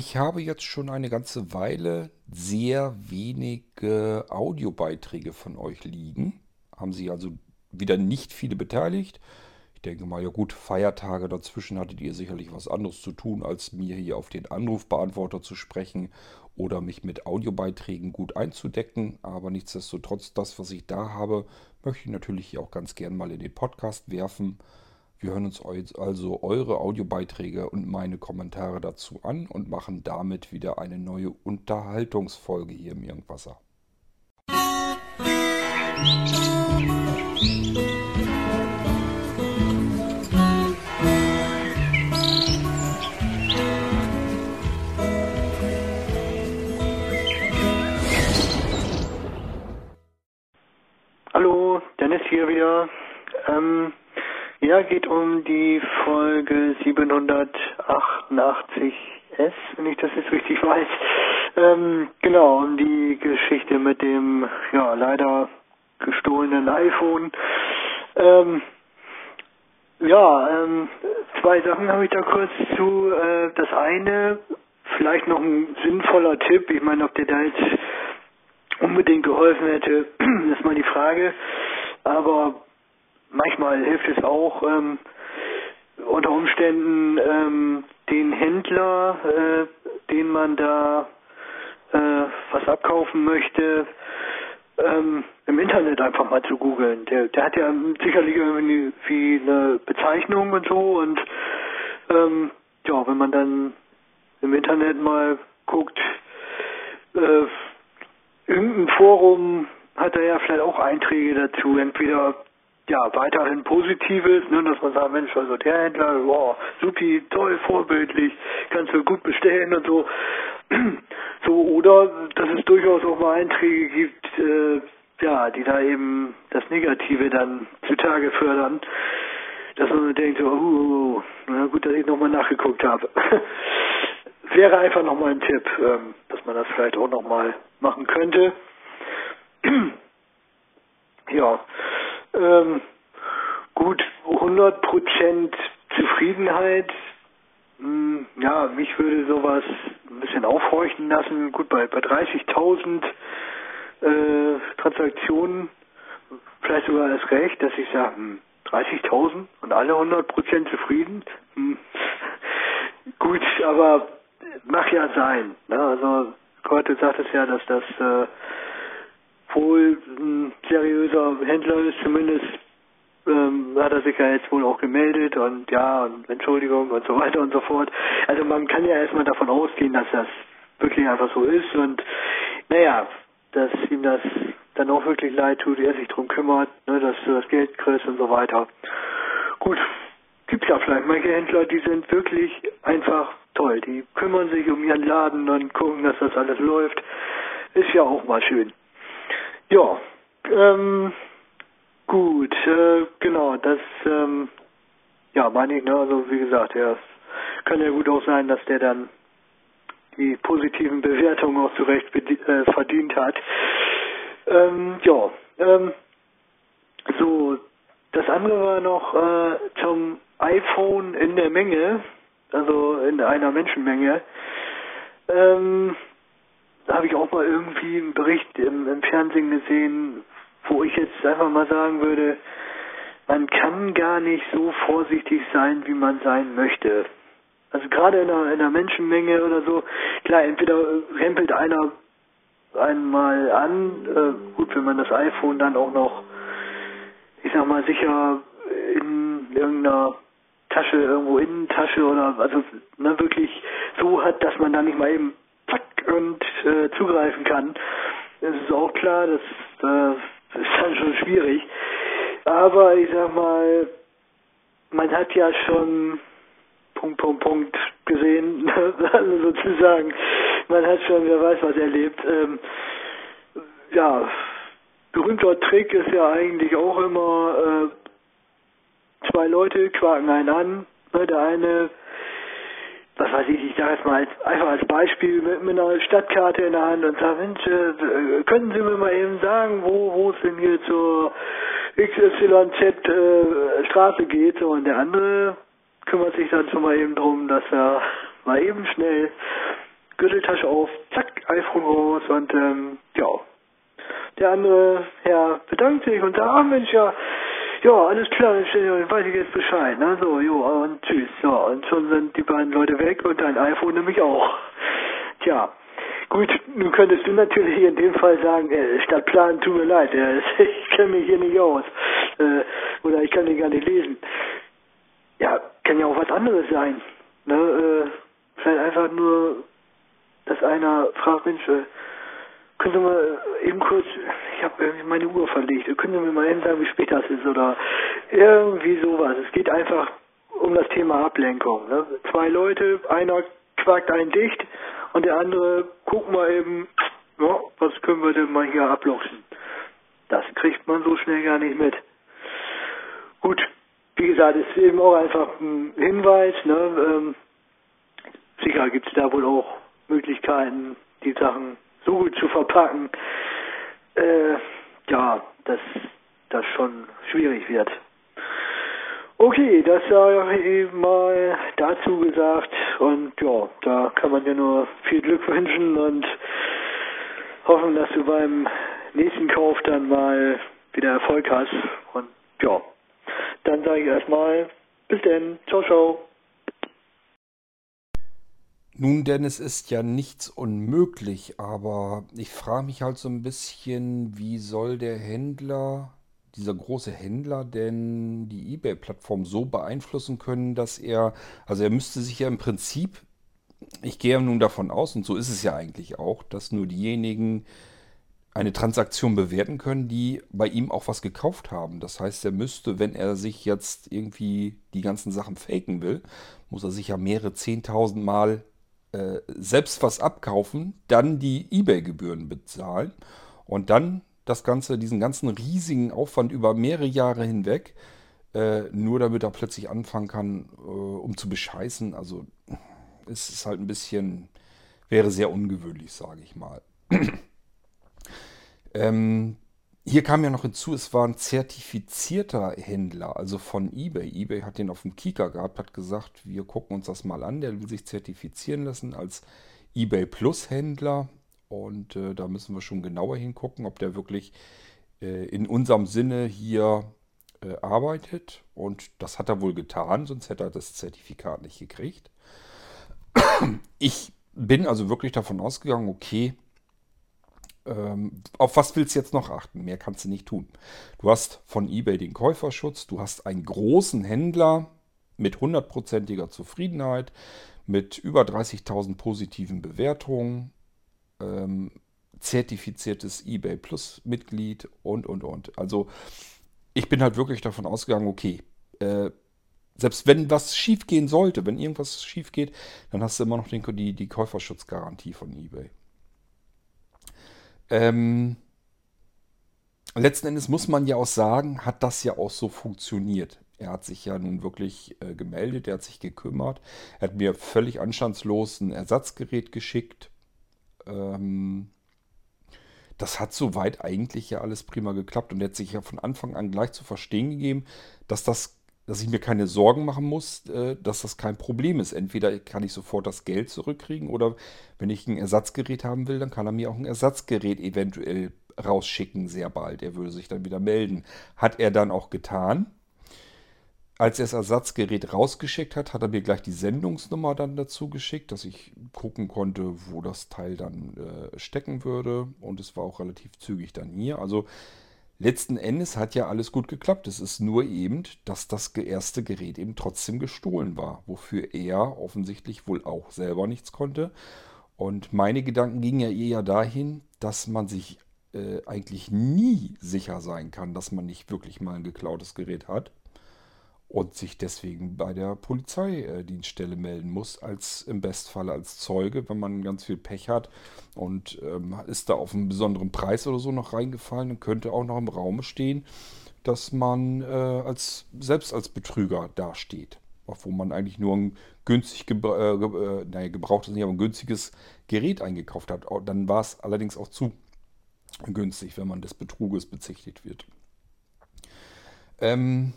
Ich habe jetzt schon eine ganze Weile sehr wenige Audiobeiträge von euch liegen. Haben Sie also wieder nicht viele beteiligt. Ich denke mal, ja gut, Feiertage dazwischen hattet ihr sicherlich was anderes zu tun, als mir hier auf den Anrufbeantworter zu sprechen oder mich mit Audiobeiträgen gut einzudecken. Aber nichtsdestotrotz, das, was ich da habe, möchte ich natürlich auch ganz gern mal in den Podcast werfen. Wir hören uns also eure Audiobeiträge und meine Kommentare dazu an und machen damit wieder eine neue Unterhaltungsfolge hier im Irgendwasser. Hallo, Dennis hier wieder. Ähm, ja, geht um die Folge 788S, wenn ich das jetzt richtig weiß. Ähm, genau, um die Geschichte mit dem, ja, leider gestohlenen iPhone. Ähm, ja, ähm, zwei Sachen habe ich da kurz zu. Äh, das eine, vielleicht noch ein sinnvoller Tipp. Ich meine, ob der da jetzt unbedingt geholfen hätte, ist mal die Frage. Aber manchmal hilft es auch, ähm, unter Umständen ähm, den Händler, äh, den man da äh, was abkaufen möchte, ähm, im Internet einfach mal zu googeln. Der, der hat ja sicherlich irgendwie eine Bezeichnung und so und ähm, ja, wenn man dann im Internet mal guckt, äh, irgendein Forum hat er ja vielleicht auch Einträge dazu, entweder ja, weiterhin Positives, ne, dass man sagt, Mensch, also der Händler, wow, supi, toll, vorbildlich, kannst du gut bestellen und so. So, oder dass es durchaus auch mal Einträge gibt, äh, ja, die da eben das Negative dann zutage fördern, dass man denkt, so, uh, na gut, dass ich nochmal nachgeguckt habe. Wäre einfach nochmal ein Tipp, ähm, dass man das vielleicht auch nochmal machen könnte. ja, ähm, gut, 100% Zufriedenheit. Hm, ja, mich würde sowas ein bisschen aufhorchen lassen. Gut, bei, bei 30.000 äh, Transaktionen vielleicht sogar das Recht, dass ich sage, hm, 30.000 und alle 100% zufrieden. Hm. Gut, aber mach ja sein. Ne? Also Gott, du sagtest ja, dass das äh, wohl ein seriöser Händler ist, zumindest ähm, hat er sich ja jetzt wohl auch gemeldet und ja, und Entschuldigung und so weiter und so fort. Also man kann ja erstmal davon ausgehen, dass das wirklich einfach so ist und naja, dass ihm das dann auch wirklich leid tut, er sich drum kümmert, ne, dass du das Geld kriegst und so weiter. Gut, gibt's ja vielleicht manche Händler, die sind wirklich einfach toll. Die kümmern sich um ihren Laden und gucken, dass das alles läuft. Ist ja auch mal schön. Ja, ähm, gut, äh, genau, das, ähm, ja, meine ich, ne, also wie gesagt, ja, es kann ja gut auch sein, dass der dann die positiven Bewertungen auch zurecht äh, verdient hat. Ähm, ja, ähm, so, das andere war noch äh, zum iPhone in der Menge, also in einer Menschenmenge. Ähm, da habe ich auch mal irgendwie einen Bericht im, im Fernsehen gesehen, wo ich jetzt einfach mal sagen würde, man kann gar nicht so vorsichtig sein, wie man sein möchte. Also gerade in einer, in einer Menschenmenge oder so, klar, entweder rempelt einer einmal an, äh, gut, wenn man das iPhone dann auch noch, ich sag mal, sicher in irgendeiner Tasche, irgendwo Innentasche oder also ne, wirklich so hat, dass man da nicht mal eben und äh, zugreifen kann. Es ist auch klar, das, das ist dann schon schwierig. Aber ich sag mal, man hat ja schon Punkt, Punkt, Punkt gesehen, also sozusagen. Man hat schon, wer weiß was erlebt. Ähm, ja, berühmter Trick ist ja eigentlich auch immer, äh, zwei Leute quaken einen an. Ne, der eine was weiß ich, ich sage jetzt mal als, einfach als Beispiel mit, mit, einer Stadtkarte in der Hand und sage, Mensch, äh, können Sie mir mal eben sagen, wo, wo es denn hier zur XYZ äh, Straße geht? So, und der andere kümmert sich dann schon mal eben drum, dass er mal eben schnell Gürteltasche auf, zack, iPhone raus und ähm, ja. Der andere Herr bedankt sich und sagt, ach Mensch, ja, ja, alles klar, dann weiß ich jetzt Bescheid, ne? So, jo, und tschüss. So, und schon sind die beiden Leute weg und dein iPhone nämlich auch. Tja. Gut, nun könntest du natürlich in dem Fall sagen, äh, statt Plan, tut mir leid, äh, ich kenne mich hier nicht aus. Äh, oder ich kann den gar nicht lesen. Ja, kann ja auch was anderes sein. Ne? Äh, vielleicht einfach nur, dass einer fragt, Mensch, äh, können Sie mal eben kurz, ich habe meine Uhr verlegt, können Sie mir mal eben sagen, wie spät das ist oder irgendwie sowas. Es geht einfach um das Thema Ablenkung. Ne? Zwei Leute, einer quakt einen dicht und der andere guckt mal eben, ja, was können wir denn mal hier abluchsen. Das kriegt man so schnell gar nicht mit. Gut, wie gesagt, ist eben auch einfach ein Hinweis. Ne? Ähm, sicher gibt es da wohl auch Möglichkeiten, die Sachen so gut zu verpacken, äh, ja, dass das schon schwierig wird. Okay, das sei mal dazu gesagt und ja, da kann man ja nur viel Glück wünschen und hoffen, dass du beim nächsten Kauf dann mal wieder Erfolg hast und ja, dann sage ich erstmal bis denn, ciao, ciao. Nun, denn es ist ja nichts unmöglich, aber ich frage mich halt so ein bisschen, wie soll der Händler, dieser große Händler, denn die eBay-Plattform so beeinflussen können, dass er, also er müsste sich ja im Prinzip, ich gehe ja nun davon aus, und so ist es ja eigentlich auch, dass nur diejenigen eine Transaktion bewerten können, die bei ihm auch was gekauft haben. Das heißt, er müsste, wenn er sich jetzt irgendwie die ganzen Sachen faken will, muss er sich ja mehrere zehntausend Mal äh, selbst was abkaufen, dann die eBay-Gebühren bezahlen und dann das Ganze, diesen ganzen riesigen Aufwand über mehrere Jahre hinweg, äh, nur damit er plötzlich anfangen kann, äh, um zu bescheißen. Also es ist halt ein bisschen, wäre sehr ungewöhnlich, sage ich mal. ähm, hier kam ja noch hinzu, es war ein zertifizierter Händler, also von eBay. eBay hat den auf dem Kika gehabt, hat gesagt, wir gucken uns das mal an. Der will sich zertifizieren lassen als eBay Plus Händler. Und äh, da müssen wir schon genauer hingucken, ob der wirklich äh, in unserem Sinne hier äh, arbeitet. Und das hat er wohl getan, sonst hätte er das Zertifikat nicht gekriegt. Ich bin also wirklich davon ausgegangen, okay, ähm, auf was willst du jetzt noch achten? Mehr kannst du nicht tun. Du hast von eBay den Käuferschutz, du hast einen großen Händler mit hundertprozentiger Zufriedenheit, mit über 30.000 positiven Bewertungen, ähm, zertifiziertes eBay Plus Mitglied und, und, und. Also ich bin halt wirklich davon ausgegangen, okay, äh, selbst wenn was schief gehen sollte, wenn irgendwas schief geht, dann hast du immer noch den, die, die Käuferschutzgarantie von eBay. Ähm, letzten Endes muss man ja auch sagen, hat das ja auch so funktioniert. Er hat sich ja nun wirklich äh, gemeldet, er hat sich gekümmert. Er hat mir völlig anstandslos ein Ersatzgerät geschickt. Ähm, das hat soweit eigentlich ja alles prima geklappt und er hat sich ja von Anfang an gleich zu verstehen gegeben, dass das dass ich mir keine Sorgen machen muss, äh, dass das kein Problem ist. Entweder kann ich sofort das Geld zurückkriegen oder wenn ich ein Ersatzgerät haben will, dann kann er mir auch ein Ersatzgerät eventuell rausschicken, sehr bald. Er würde sich dann wieder melden. Hat er dann auch getan. Als er das Ersatzgerät rausgeschickt hat, hat er mir gleich die Sendungsnummer dann dazu geschickt, dass ich gucken konnte, wo das Teil dann äh, stecken würde. Und es war auch relativ zügig dann hier. Also Letzten Endes hat ja alles gut geklappt. Es ist nur eben, dass das erste Gerät eben trotzdem gestohlen war, wofür er offensichtlich wohl auch selber nichts konnte. Und meine Gedanken gingen ja eher dahin, dass man sich äh, eigentlich nie sicher sein kann, dass man nicht wirklich mal ein geklautes Gerät hat und sich deswegen bei der Polizeidienststelle melden muss, als im Bestfall als Zeuge, wenn man ganz viel Pech hat und ähm, ist da auf einen besonderen Preis oder so noch reingefallen, dann könnte auch noch im Raum stehen, dass man äh, als, selbst als Betrüger dasteht. Wo man eigentlich nur ein günstig gebra äh, äh, naja, gebrauchtes, nicht, aber ein günstiges Gerät eingekauft hat. Dann war es allerdings auch zu günstig, wenn man des Betruges bezichtigt wird. Ähm,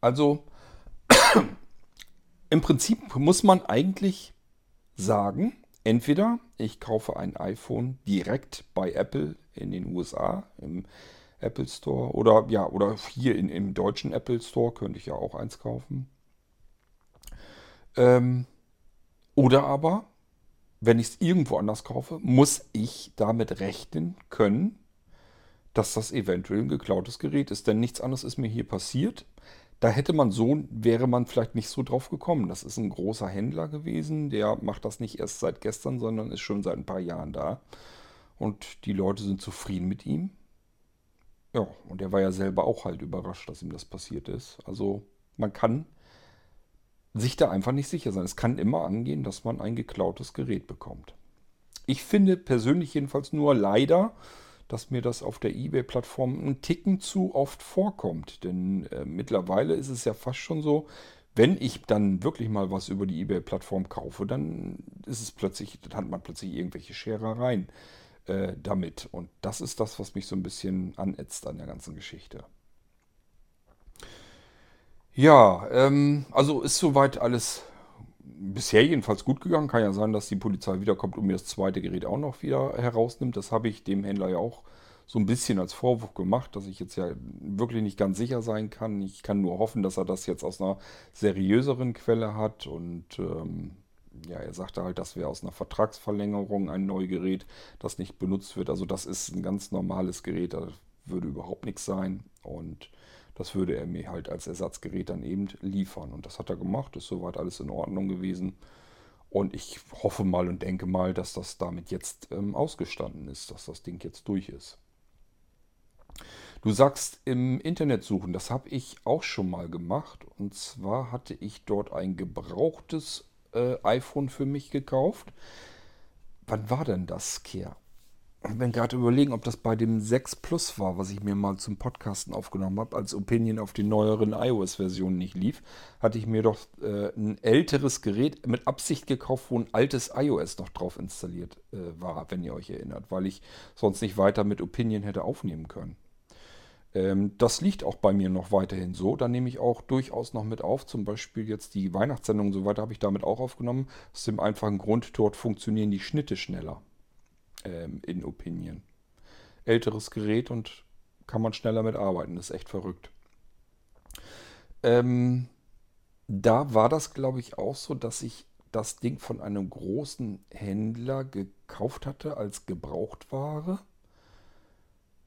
also im Prinzip muss man eigentlich sagen, Entweder ich kaufe ein iPhone direkt bei Apple in den USA im Apple Store oder ja, oder hier in, im deutschen Apple Store könnte ich ja auch eins kaufen. Ähm, oder aber, wenn ich es irgendwo anders kaufe, muss ich damit rechnen können, dass das eventuell ein geklautes Gerät ist. Denn nichts anderes ist mir hier passiert. Da hätte man so, wäre man vielleicht nicht so drauf gekommen. Das ist ein großer Händler gewesen, der macht das nicht erst seit gestern, sondern ist schon seit ein paar Jahren da. Und die Leute sind zufrieden mit ihm. Ja, und er war ja selber auch halt überrascht, dass ihm das passiert ist. Also man kann sich da einfach nicht sicher sein. Es kann immer angehen, dass man ein geklautes Gerät bekommt. Ich finde persönlich jedenfalls nur leider, dass mir das auf der eBay-Plattform einen Ticken zu oft vorkommt. Denn äh, mittlerweile ist es ja fast schon so, wenn ich dann wirklich mal was über die eBay-Plattform kaufe, dann ist es plötzlich, dann hat man plötzlich irgendwelche Scherereien äh, damit. Und das ist das, was mich so ein bisschen anätzt an der ganzen Geschichte. Ja, ähm, also ist soweit alles bisher jedenfalls gut gegangen. Kann ja sein, dass die Polizei wiederkommt und mir das zweite Gerät auch noch wieder herausnimmt. Das habe ich dem Händler ja auch so ein bisschen als Vorwurf gemacht, dass ich jetzt ja wirklich nicht ganz sicher sein kann. Ich kann nur hoffen, dass er das jetzt aus einer seriöseren Quelle hat. Und ähm, ja, er sagte halt, das wäre aus einer Vertragsverlängerung ein neues Gerät, das nicht benutzt wird. Also das ist ein ganz normales Gerät, da würde überhaupt nichts sein. Und das würde er mir halt als Ersatzgerät dann eben liefern. Und das hat er gemacht, ist soweit alles in Ordnung gewesen. Und ich hoffe mal und denke mal, dass das damit jetzt ähm, ausgestanden ist, dass das Ding jetzt durch ist. Du sagst im Internet suchen, das habe ich auch schon mal gemacht. Und zwar hatte ich dort ein gebrauchtes äh, iPhone für mich gekauft. Wann war denn das, Kehr? Ich bin gerade überlegen, ob das bei dem 6 Plus war, was ich mir mal zum Podcasten aufgenommen habe, als Opinion auf die neueren iOS-Versionen nicht lief, hatte ich mir doch äh, ein älteres Gerät mit Absicht gekauft, wo ein altes iOS noch drauf installiert äh, war, wenn ihr euch erinnert, weil ich sonst nicht weiter mit Opinion hätte aufnehmen können. Ähm, das liegt auch bei mir noch weiterhin so. Da nehme ich auch durchaus noch mit auf. Zum Beispiel jetzt die Weihnachtssendung und so weiter habe ich damit auch aufgenommen. Aus dem einfachen Grund, dort funktionieren die Schnitte schneller ähm, in Opinion. Älteres Gerät und kann man schneller mit arbeiten. Ist echt verrückt. Ähm, da war das, glaube ich, auch so, dass ich das Ding von einem großen Händler gekauft hatte als Gebrauchtware.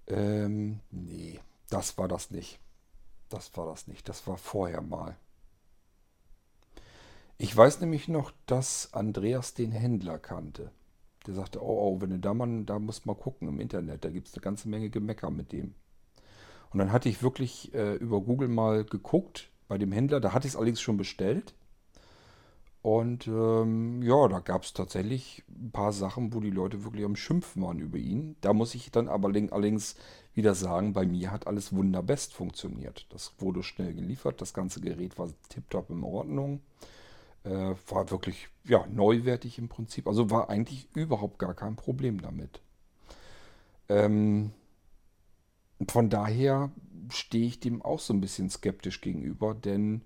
Ähm, nee, das war das nicht. Das war das nicht. Das war vorher mal. Ich weiß nämlich noch, dass Andreas den Händler kannte. Der sagte, oh, oh, wenn du da mal, da musst mal gucken im Internet, da gibt es eine ganze Menge Gemecker mit dem. Und dann hatte ich wirklich äh, über Google mal geguckt bei dem Händler, da hatte ich es allerdings schon bestellt. Und ähm, ja, da gab es tatsächlich ein paar Sachen, wo die Leute wirklich am Schimpfen waren über ihn. Da muss ich dann aber allerdings wieder sagen, bei mir hat alles wunderbest funktioniert. Das wurde schnell geliefert, das ganze Gerät war tiptop in Ordnung. Äh, war wirklich ja, neuwertig im Prinzip. Also war eigentlich überhaupt gar kein Problem damit. Ähm, von daher stehe ich dem auch so ein bisschen skeptisch gegenüber, denn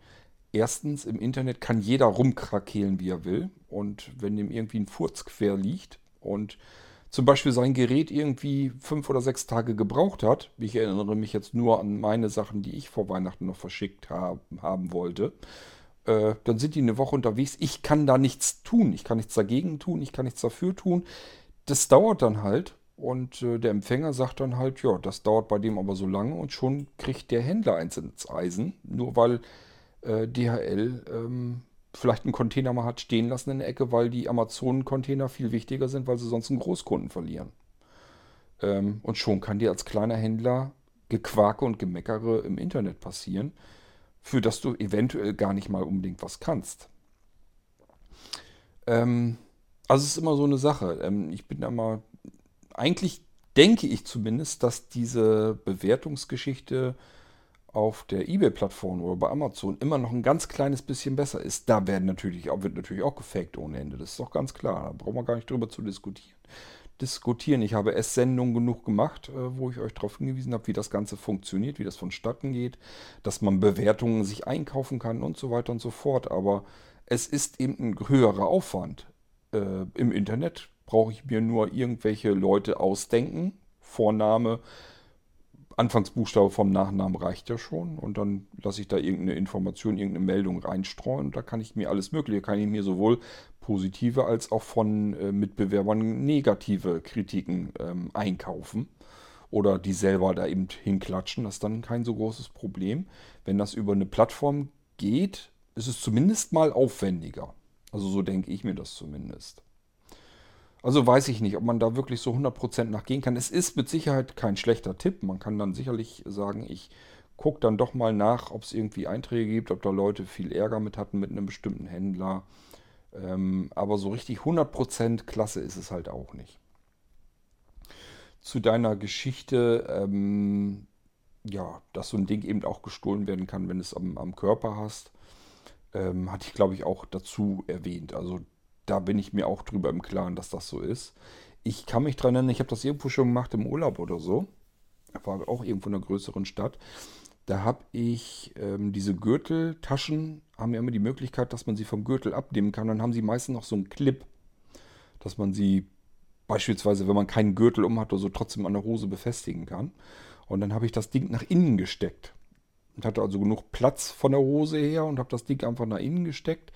erstens im Internet kann jeder rumkrakehlen, wie er will. Und wenn dem irgendwie ein Furz quer liegt und zum Beispiel sein Gerät irgendwie fünf oder sechs Tage gebraucht hat, ich erinnere mich jetzt nur an meine Sachen, die ich vor Weihnachten noch verschickt haben, haben wollte, äh, dann sind die eine Woche unterwegs. Ich kann da nichts tun. Ich kann nichts dagegen tun. Ich kann nichts dafür tun. Das dauert dann halt. Und äh, der Empfänger sagt dann halt, ja, das dauert bei dem aber so lange und schon kriegt der Händler eins ins Eisen. Nur weil äh, DHL ähm, vielleicht einen Container mal hat stehen lassen in der Ecke, weil die Amazon-Container viel wichtiger sind, weil sie sonst einen Großkunden verlieren. Ähm, und schon kann dir als kleiner Händler Gequake und Gemeckere im Internet passieren für das du eventuell gar nicht mal unbedingt was kannst. Ähm, also es ist immer so eine Sache. Ähm, ich bin da mal, eigentlich denke ich zumindest, dass diese Bewertungsgeschichte auf der eBay-Plattform oder bei Amazon immer noch ein ganz kleines bisschen besser ist. Da werden natürlich wird natürlich auch gefaked ohne Ende. Das ist doch ganz klar. Da brauchen wir gar nicht drüber zu diskutieren diskutieren. Ich habe es Sendungen genug gemacht, äh, wo ich euch darauf hingewiesen habe, wie das Ganze funktioniert, wie das vonstatten geht, dass man Bewertungen sich einkaufen kann und so weiter und so fort. Aber es ist eben ein höherer Aufwand, äh, im Internet brauche ich mir nur irgendwelche Leute ausdenken. Vorname, Anfangsbuchstabe vom Nachnamen reicht ja schon. Und dann lasse ich da irgendeine Information, irgendeine Meldung reinstreuen. Da kann ich mir alles Mögliche, kann ich mir sowohl positive als auch von äh, Mitbewerbern negative Kritiken ähm, einkaufen. Oder die selber da eben hinklatschen. Das ist dann kein so großes Problem. Wenn das über eine Plattform geht, ist es zumindest mal aufwendiger. Also so denke ich mir das zumindest. Also weiß ich nicht, ob man da wirklich so 100% nachgehen kann. Es ist mit Sicherheit kein schlechter Tipp. Man kann dann sicherlich sagen, ich gucke dann doch mal nach, ob es irgendwie Einträge gibt, ob da Leute viel Ärger mit hatten mit einem bestimmten Händler. Ähm, aber so richtig 100% klasse ist es halt auch nicht. Zu deiner Geschichte, ähm, ja, dass so ein Ding eben auch gestohlen werden kann, wenn es am, am Körper hast, ähm, hatte ich glaube ich auch dazu erwähnt. Also da bin ich mir auch drüber im Klaren, dass das so ist. Ich kann mich dran erinnern, ich habe das irgendwo schon gemacht im Urlaub oder so. War auch irgendwo in einer größeren Stadt. Da habe ich ähm, diese Gürteltaschen, haben ja immer die Möglichkeit, dass man sie vom Gürtel abnehmen kann. Dann haben sie meistens noch so einen Clip, dass man sie beispielsweise, wenn man keinen Gürtel um hat oder so, trotzdem an der Hose befestigen kann. Und dann habe ich das Ding nach innen gesteckt. Und hatte also genug Platz von der Hose her und habe das Ding einfach nach innen gesteckt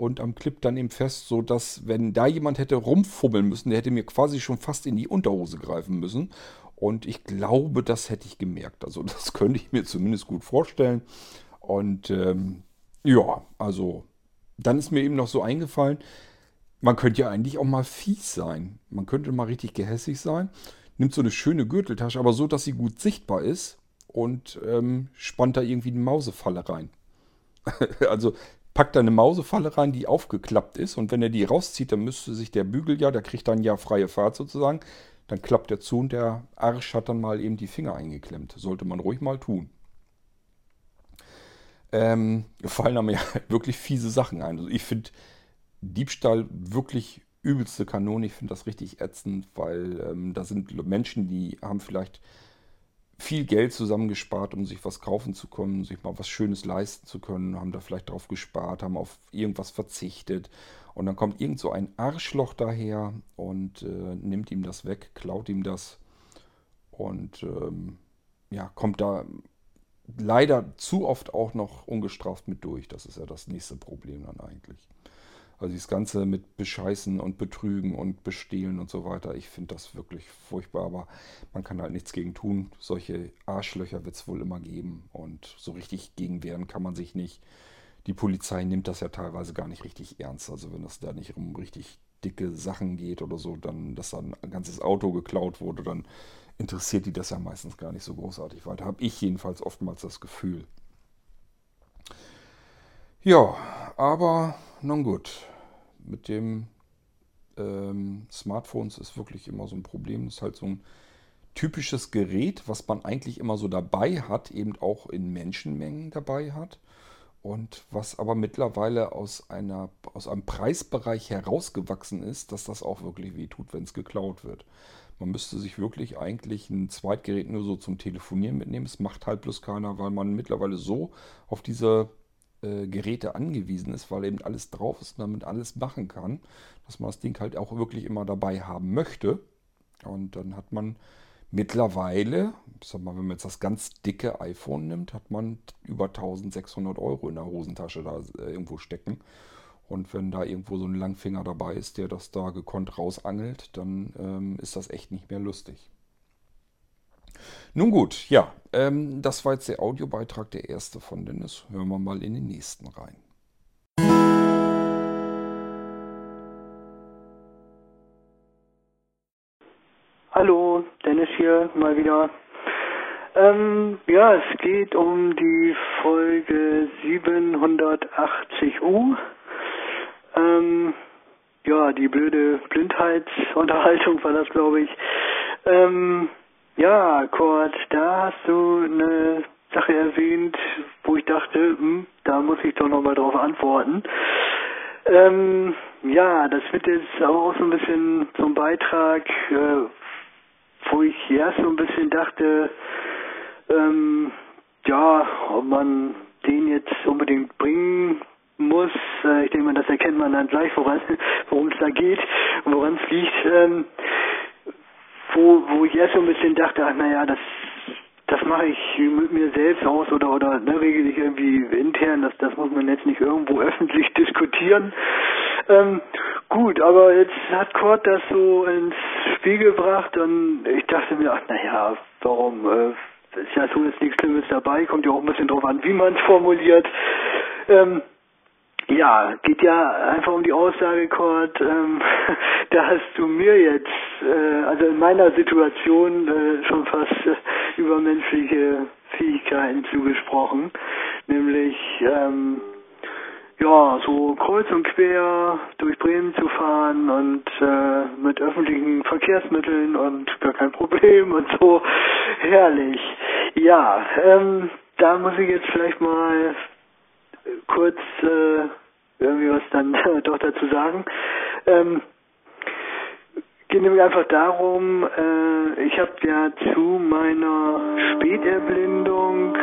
und am Clip dann eben fest, so dass wenn da jemand hätte rumfummeln müssen, der hätte mir quasi schon fast in die Unterhose greifen müssen. Und ich glaube, das hätte ich gemerkt. Also das könnte ich mir zumindest gut vorstellen. Und ähm, ja, also dann ist mir eben noch so eingefallen, man könnte ja eigentlich auch mal fies sein. Man könnte mal richtig gehässig sein. Nimmt so eine schöne Gürteltasche, aber so, dass sie gut sichtbar ist und ähm, spannt da irgendwie eine Mausefalle rein. also packt da eine Mausefalle rein, die aufgeklappt ist. Und wenn er die rauszieht, dann müsste sich der Bügel ja, der kriegt dann ja freie Fahrt sozusagen. Dann klappt er zu und der Arsch hat dann mal eben die Finger eingeklemmt. Sollte man ruhig mal tun. Ähm, fallen da mir wirklich fiese Sachen ein. Also ich finde Diebstahl wirklich übelste Kanone. Ich finde das richtig ätzend, weil ähm, da sind Menschen, die haben vielleicht viel Geld zusammengespart, um sich was kaufen zu können, sich mal was Schönes leisten zu können, haben da vielleicht drauf gespart, haben auf irgendwas verzichtet. Und dann kommt irgend so ein Arschloch daher und äh, nimmt ihm das weg, klaut ihm das und ähm, ja, kommt da leider zu oft auch noch ungestraft mit durch. Das ist ja das nächste Problem dann eigentlich. Also das Ganze mit Bescheißen und Betrügen und Bestehlen und so weiter, ich finde das wirklich furchtbar, aber man kann halt nichts gegen tun. Solche Arschlöcher wird es wohl immer geben und so richtig gegen wehren kann man sich nicht. Die Polizei nimmt das ja teilweise gar nicht richtig ernst. Also wenn es da nicht um richtig dicke Sachen geht oder so, dann, dass dann ein ganzes Auto geklaut wurde, dann interessiert die das ja meistens gar nicht so großartig weiter. Habe ich jedenfalls oftmals das Gefühl. Ja, aber nun gut mit dem ähm, Smartphones ist wirklich immer so ein Problem. Das ist halt so ein typisches Gerät, was man eigentlich immer so dabei hat, eben auch in Menschenmengen dabei hat. Und was aber mittlerweile aus, einer, aus einem Preisbereich herausgewachsen ist, dass das auch wirklich wehtut, wenn es geklaut wird. Man müsste sich wirklich eigentlich ein Zweitgerät nur so zum Telefonieren mitnehmen. Es macht halt bloß keiner, weil man mittlerweile so auf diese äh, Geräte angewiesen ist, weil eben alles drauf ist und damit alles machen kann, dass man das Ding halt auch wirklich immer dabei haben möchte. Und dann hat man mittlerweile, sag mal, wenn man jetzt das ganz dicke iPhone nimmt, hat man über 1600 Euro in der Hosentasche da äh, irgendwo stecken. Und wenn da irgendwo so ein Langfinger dabei ist, der das da gekonnt rausangelt, dann ähm, ist das echt nicht mehr lustig. Nun gut, ja, ähm, das war jetzt der Audiobeitrag, der erste von Dennis. Hören wir mal in den nächsten rein. Hallo, Dennis hier mal wieder. Ähm, ja, es geht um die Folge 780U. Ähm, ja, die blöde Blindheitsunterhaltung war das, glaube ich. Ähm, ja, Kurt, da hast du eine Sache erwähnt, wo ich dachte, hm, da muss ich doch nochmal drauf antworten. Ähm, ja, das wird jetzt aber auch so ein bisschen ein Beitrag, äh, wo ich erst so ein bisschen dachte, ähm, ja, ob man den jetzt unbedingt bringen muss. Äh, ich denke mal, das erkennt man dann gleich, woran worum es da geht und woran es liegt. Ähm, wo, wo ich erst so ein bisschen dachte, ach naja, das das mache ich mit mir selbst aus oder oder ne, regel ich irgendwie intern, das das muss man jetzt nicht irgendwo öffentlich diskutieren. Ähm, gut, aber jetzt hat Kurt das so ins Spiel gebracht und ich dachte mir, ach naja, warum? Äh, ist ja so ist nichts Schlimmes dabei, kommt ja auch ein bisschen drauf an, wie man es formuliert. Ähm, ja, geht ja einfach um die Aussage, Kurt, ähm, da hast du mir jetzt, äh, also in meiner Situation, äh, schon fast äh, übermenschliche Fähigkeiten zugesprochen, nämlich ähm, ja, so kreuz und quer durch Bremen zu fahren und äh, mit öffentlichen Verkehrsmitteln und gar kein Problem und so. Herrlich. Ja, ähm, da muss ich jetzt vielleicht mal kurz äh, irgendwie was dann doch dazu sagen. Ähm, geht nämlich einfach darum, äh, ich habe ja zu meiner Späterblindung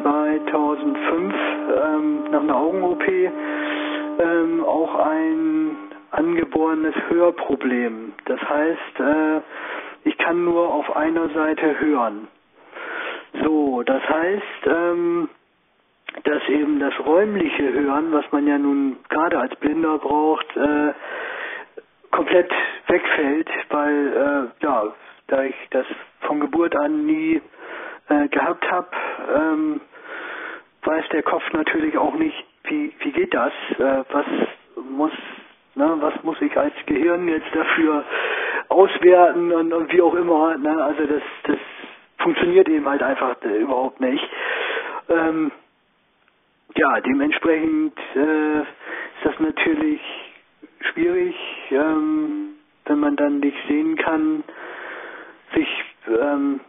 2005 ähm, nach einer Augen-OP ähm, auch ein angeborenes Hörproblem. Das heißt, äh, ich kann nur auf einer Seite hören. So, das heißt, ähm, dass eben das räumliche Hören, was man ja nun gerade als Blinder braucht, äh, komplett wegfällt, weil äh, ja, da ich das von Geburt an nie äh, gehabt habe, ähm, weiß der Kopf natürlich auch nicht, wie wie geht das, äh, was muss ne, was muss ich als Gehirn jetzt dafür auswerten und, und wie auch immer, ne, also das das funktioniert eben halt einfach äh, überhaupt nicht. Ähm, ja, dementsprechend äh, ist das natürlich schwierig, ähm, wenn man dann nicht sehen kann, sich ähm,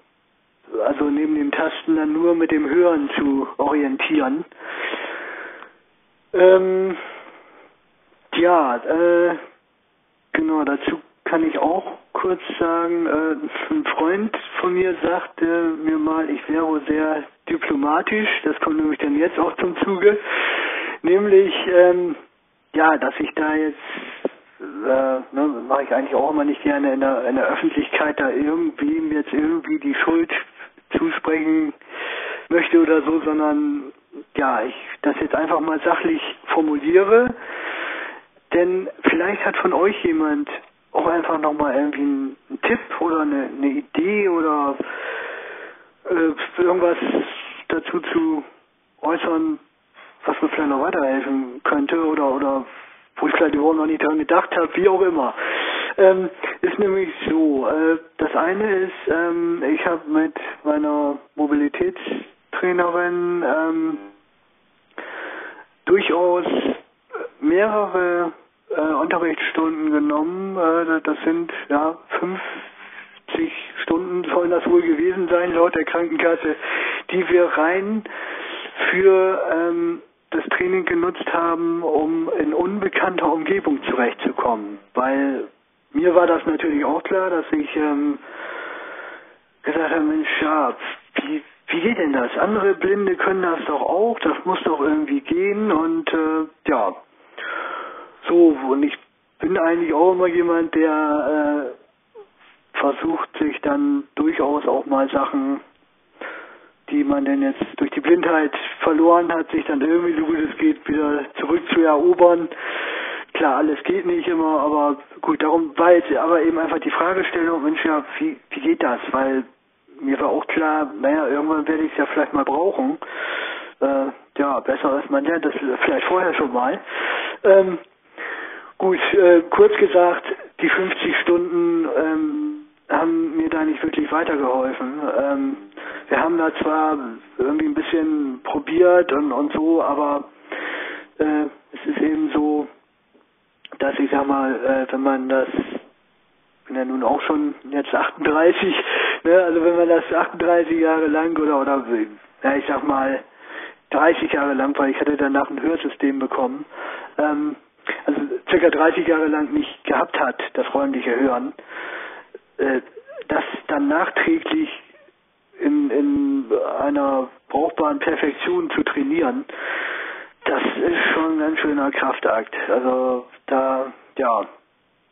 also neben dem Tasten dann nur mit dem Hören zu orientieren. Ähm, ja, äh, genau, dazu kann ich auch kurz sagen, äh, ein Freund von mir sagte mir mal, ich wäre sehr diplomatisch, das kommt nämlich dann jetzt auch zum Zuge, nämlich, ähm, ja, dass ich da jetzt, äh, ne, mache ich eigentlich auch immer nicht gerne in der, in der Öffentlichkeit da irgendwie jetzt irgendwie die Schuld zusprechen möchte oder so, sondern ja, ich das jetzt einfach mal sachlich formuliere, denn vielleicht hat von euch jemand auch einfach nochmal irgendwie einen Tipp oder eine, eine Idee oder äh, irgendwas dazu zu äußern, was mir vielleicht noch weiterhelfen könnte oder oder wo ich vielleicht überhaupt noch nicht daran gedacht habe, wie auch immer. Ähm, ist nämlich so, äh, das eine ist, ähm, ich habe mit meiner Mobilitätstrainerin ähm, durchaus mehrere äh, Unterrichtsstunden genommen. Äh, das sind ja 50 Stunden sollen das wohl gewesen sein, laut der Krankenkasse, die wir rein für ähm, das Training genutzt haben, um in unbekannter Umgebung zurechtzukommen. Weil mir war das natürlich auch klar, dass ich ähm, gesagt habe, Mensch, ja, wie, wie geht denn das? Andere Blinde können das doch auch, das muss doch irgendwie gehen und äh, ja, so, und ich bin eigentlich auch immer jemand, der äh, versucht, sich dann durchaus auch mal Sachen, die man denn jetzt durch die Blindheit verloren hat, sich dann irgendwie, so gut es geht, wieder zurückzuerobern. Klar, alles geht nicht immer, aber gut, darum war jetzt aber eben einfach die Fragestellung, Mensch, ja, wie, wie geht das? Weil mir war auch klar, naja, irgendwann werde ich es ja vielleicht mal brauchen. Äh, ja, besser als man lernt das vielleicht vorher schon mal. Ähm, Gut, äh, kurz gesagt, die 50 Stunden ähm, haben mir da nicht wirklich weitergeholfen. Ähm, wir haben da zwar irgendwie ein bisschen probiert und, und so, aber äh, es ist eben so, dass ich sag mal, äh, wenn man das, bin ja nun auch schon jetzt 38, ne, also wenn man das 38 Jahre lang oder oder ja ich sag mal 30 Jahre lang, weil ich hatte danach ein Hörsystem bekommen, ähm, also circa 30 Jahre lang nicht gehabt hat, das räumliche Hören, äh, das dann nachträglich in, in einer brauchbaren Perfektion zu trainieren, das ist schon ein ganz schöner Kraftakt. Also da, ja,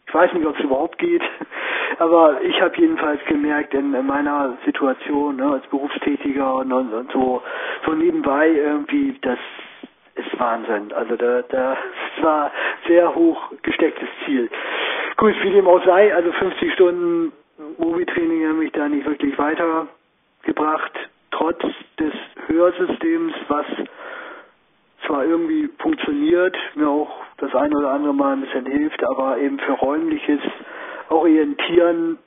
ich weiß nicht, ob es überhaupt geht, aber ich habe jedenfalls gemerkt in, in, meiner Situation ne, als Berufstätiger und, und, und, so, so nebenbei irgendwie, das ist Wahnsinn. Also da, da das war sehr hoch gestecktes Ziel. Gut, wie dem auch sei, also 50 Stunden Mobi-Training haben mich da nicht wirklich weitergebracht, trotz des Hörsystems, was zwar irgendwie funktioniert, mir auch das eine oder andere Mal ein bisschen hilft, aber eben für räumliches Orientieren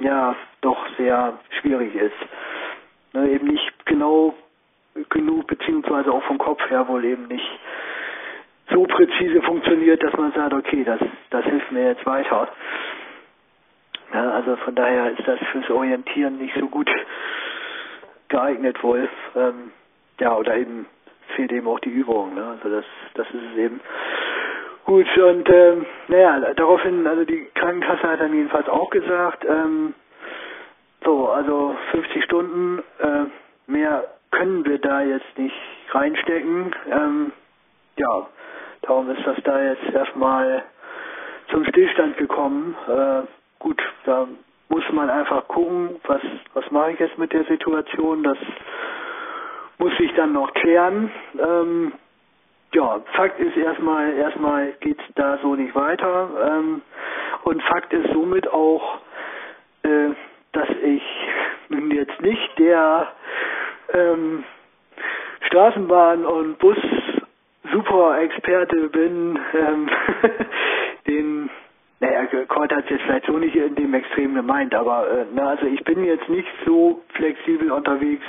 ja doch sehr schwierig ist. Ne, eben nicht genau genug, beziehungsweise auch vom Kopf her wohl eben nicht so präzise funktioniert, dass man sagt, okay, das, das hilft mir jetzt weiter. Ja, also von daher ist das fürs Orientieren nicht so gut geeignet wohl. Ähm, ja, oder eben fehlt eben auch die Übung. Ne? Also das, das ist es eben. Gut, und ähm, naja, daraufhin, also die Krankenkasse hat dann jedenfalls auch gesagt, ähm, so, also 50 Stunden, äh, mehr können wir da jetzt nicht reinstecken. Ähm, ja, darum ist das da jetzt erstmal zum Stillstand gekommen. Äh, gut, da muss man einfach gucken, was, was mache ich jetzt mit der Situation. Das muss ich dann noch klären. Ähm, ja, Fakt ist erstmal, erstmal geht's da so nicht weiter. Ähm, und Fakt ist somit auch, äh, dass ich nun jetzt nicht der ähm, Straßenbahn- und Bus super Experte bin, ähm, den naja, Kort hat es jetzt vielleicht so nicht in dem Extrem gemeint, aber äh, na, also ich bin jetzt nicht so flexibel unterwegs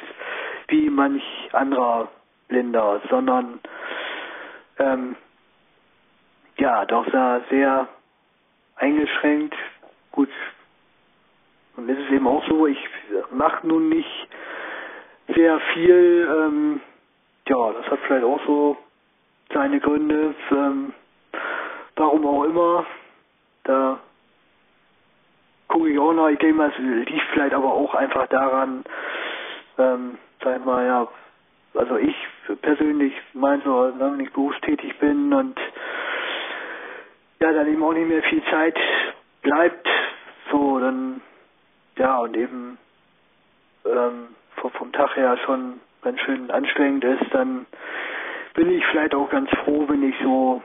wie manch anderer Blinder, sondern ähm, ja, doch sehr eingeschränkt. Gut, und es ist eben auch so, ich mache nun nicht sehr viel. Ähm, ja, das hat vielleicht auch so seine Gründe. Ähm, warum auch immer. Da gucke ich auch noch. Ich denke mal, es liegt vielleicht aber auch einfach daran, ähm, sag ich mal, ja, also ich persönlich meine so, wenn ich berufstätig bin und ja, dann eben auch nicht mehr viel Zeit bleibt, so, dann, ja, und eben ähm, vom Tag her schon ganz schön anstrengend ist, dann bin ich vielleicht auch ganz froh, wenn ich so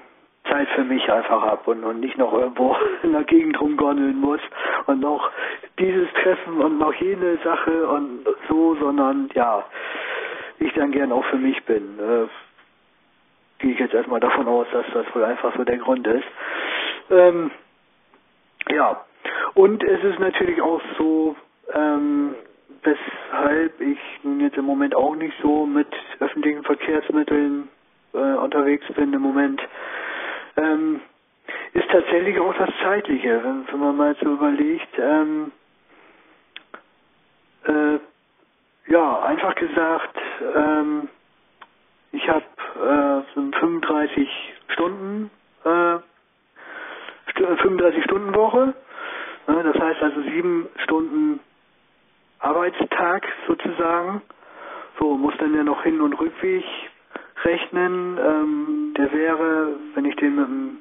Zeit für mich einfach habe und, und nicht noch irgendwo in der Gegend rumgondeln muss und noch dieses Treffen und noch jene Sache und so, sondern ja, ich dann gern auch für mich bin. Äh, Gehe ich jetzt erstmal davon aus, dass das wohl einfach so der Grund ist. Ähm, ja, und es ist natürlich auch so, ähm, weshalb ich nun jetzt im Moment auch nicht so mit öffentlichen Verkehrsmitteln äh, unterwegs bin im Moment, ähm, ist tatsächlich auch das Zeitliche, wenn, wenn man mal so überlegt. Ähm, äh, ja, einfach gesagt, ähm, ich habe äh, so 35 Stunden, äh, 35 Stunden Woche. Ne, das heißt also sieben Stunden Arbeitstag sozusagen. So muss dann ja noch Hin- und Rückweg rechnen. Ähm, der wäre, wenn ich den mit dem,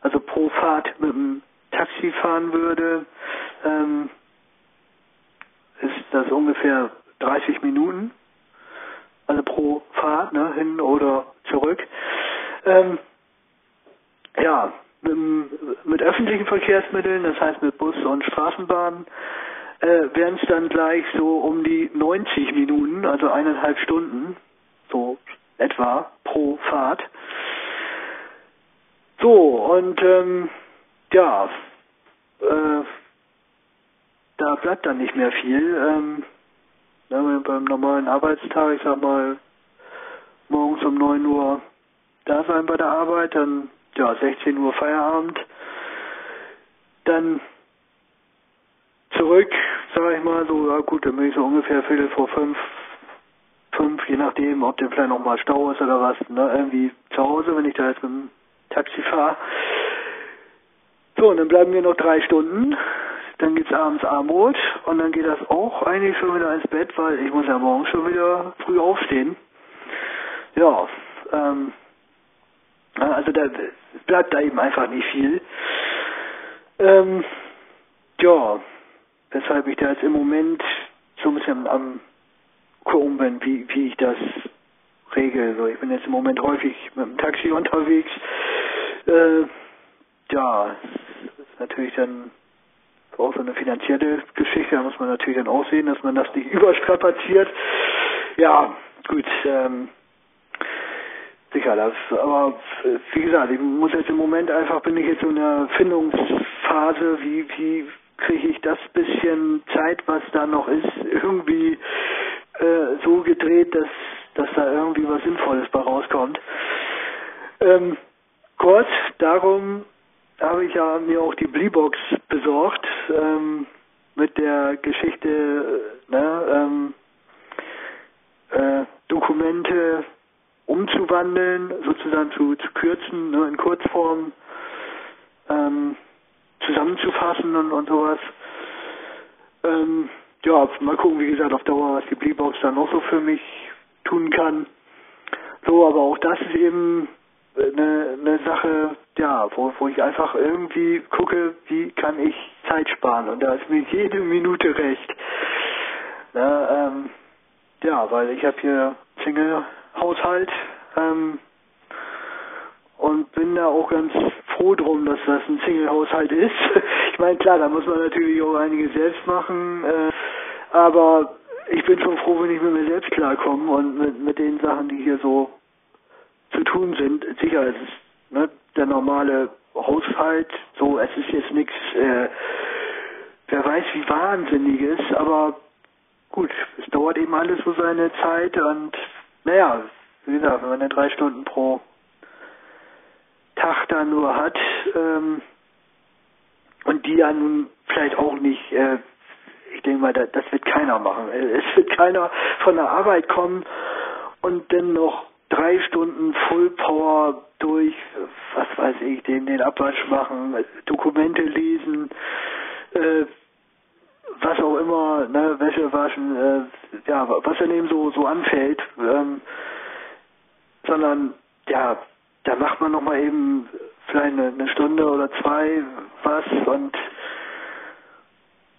also pro Fahrt mit dem Taxi fahren würde, ähm, ist das ungefähr 30 Minuten. Also pro Fahrt, ne, hin oder zurück. Ähm, ja, mit, mit öffentlichen Verkehrsmitteln, das heißt mit Bus und Straßenbahn, äh, wären es dann gleich so um die 90 Minuten, also eineinhalb Stunden, so etwa pro Fahrt. So, und ähm, ja, äh, da bleibt dann nicht mehr viel. Ähm, ne, beim normalen Arbeitstag, ich sag mal, morgens um 9 Uhr da sein bei der Arbeit, dann ja 16 Uhr Feierabend, dann zurück, sage ich mal, so, ja gut, dann bin ich so ungefähr Viertel vor fünf, fünf, je nachdem, ob der vielleicht noch mal Stau ist oder was, ne, irgendwie zu Hause, wenn ich da jetzt mit dem Taxi fahre. So, und dann bleiben wir noch drei Stunden. Dann gibt's abends Armut und dann geht das auch eigentlich schon wieder ins Bett, weil ich muss ja morgens schon wieder früh aufstehen. Ja, Ähm, also da bleibt da eben einfach nicht viel. Ähm, ja, weshalb ich da jetzt im Moment so ein bisschen am gucken bin, wie, wie ich das regel. So, ich bin jetzt im Moment häufig mit dem Taxi unterwegs. Äh, ja, das ist natürlich dann auch so eine finanzielle Geschichte. Da muss man natürlich dann auch sehen, dass man das nicht überstrapaziert. Ja, gut. Ähm, sicher, das, aber wie gesagt, ich muss jetzt im Moment einfach, bin ich jetzt in einer Findungsphase, wie, wie kriege ich das bisschen Zeit, was da noch ist, irgendwie äh, so gedreht, dass, dass da irgendwie was Sinnvolles bei rauskommt. Ähm, kurz, darum habe ich ja mir auch die Bleebox besorgt, ähm, mit der Geschichte, ne, ähm, äh, Dokumente umzuwandeln, sozusagen zu, zu kürzen, ne, in Kurzform ähm, zusammenzufassen und, und sowas. Ähm, ja, mal gucken, wie gesagt, auf Dauer, was die Bleebox dann noch so für mich tun kann. So, aber auch das ist eben eine, eine Sache, ja, wo, wo ich einfach irgendwie gucke, wie kann ich Zeit sparen. Und da ist mir jede Minute recht. Na, ähm, ja, weil ich habe hier Single-Haushalt ähm, und bin da auch ganz froh drum, dass das ein Single-Haushalt ist. ich meine, klar, da muss man natürlich auch einiges selbst machen, äh, aber ich bin schon froh, wenn ich mit mir selbst klarkomme und mit, mit den Sachen, die hier so zu tun sind. Sicher, es ist ne, der normale Haushalt, so, es ist jetzt nichts, äh, wer weiß wie Wahnsinniges, aber gut, es dauert eben alles so seine Zeit und naja, wie gesagt, wenn man dann drei Stunden pro Tag da nur hat ähm, und die ja nun vielleicht auch nicht, äh, ich denke mal, das, das wird keiner machen. Es wird keiner von der Arbeit kommen und dann noch drei Stunden Full Power durch, was weiß ich, den, den Abwasch machen, Dokumente lesen, äh, was auch immer, ne, Wäsche waschen, äh, ja, was dann eben so, so anfällt, ähm, sondern, ja, da macht man nochmal eben vielleicht eine, Stunde oder zwei was und,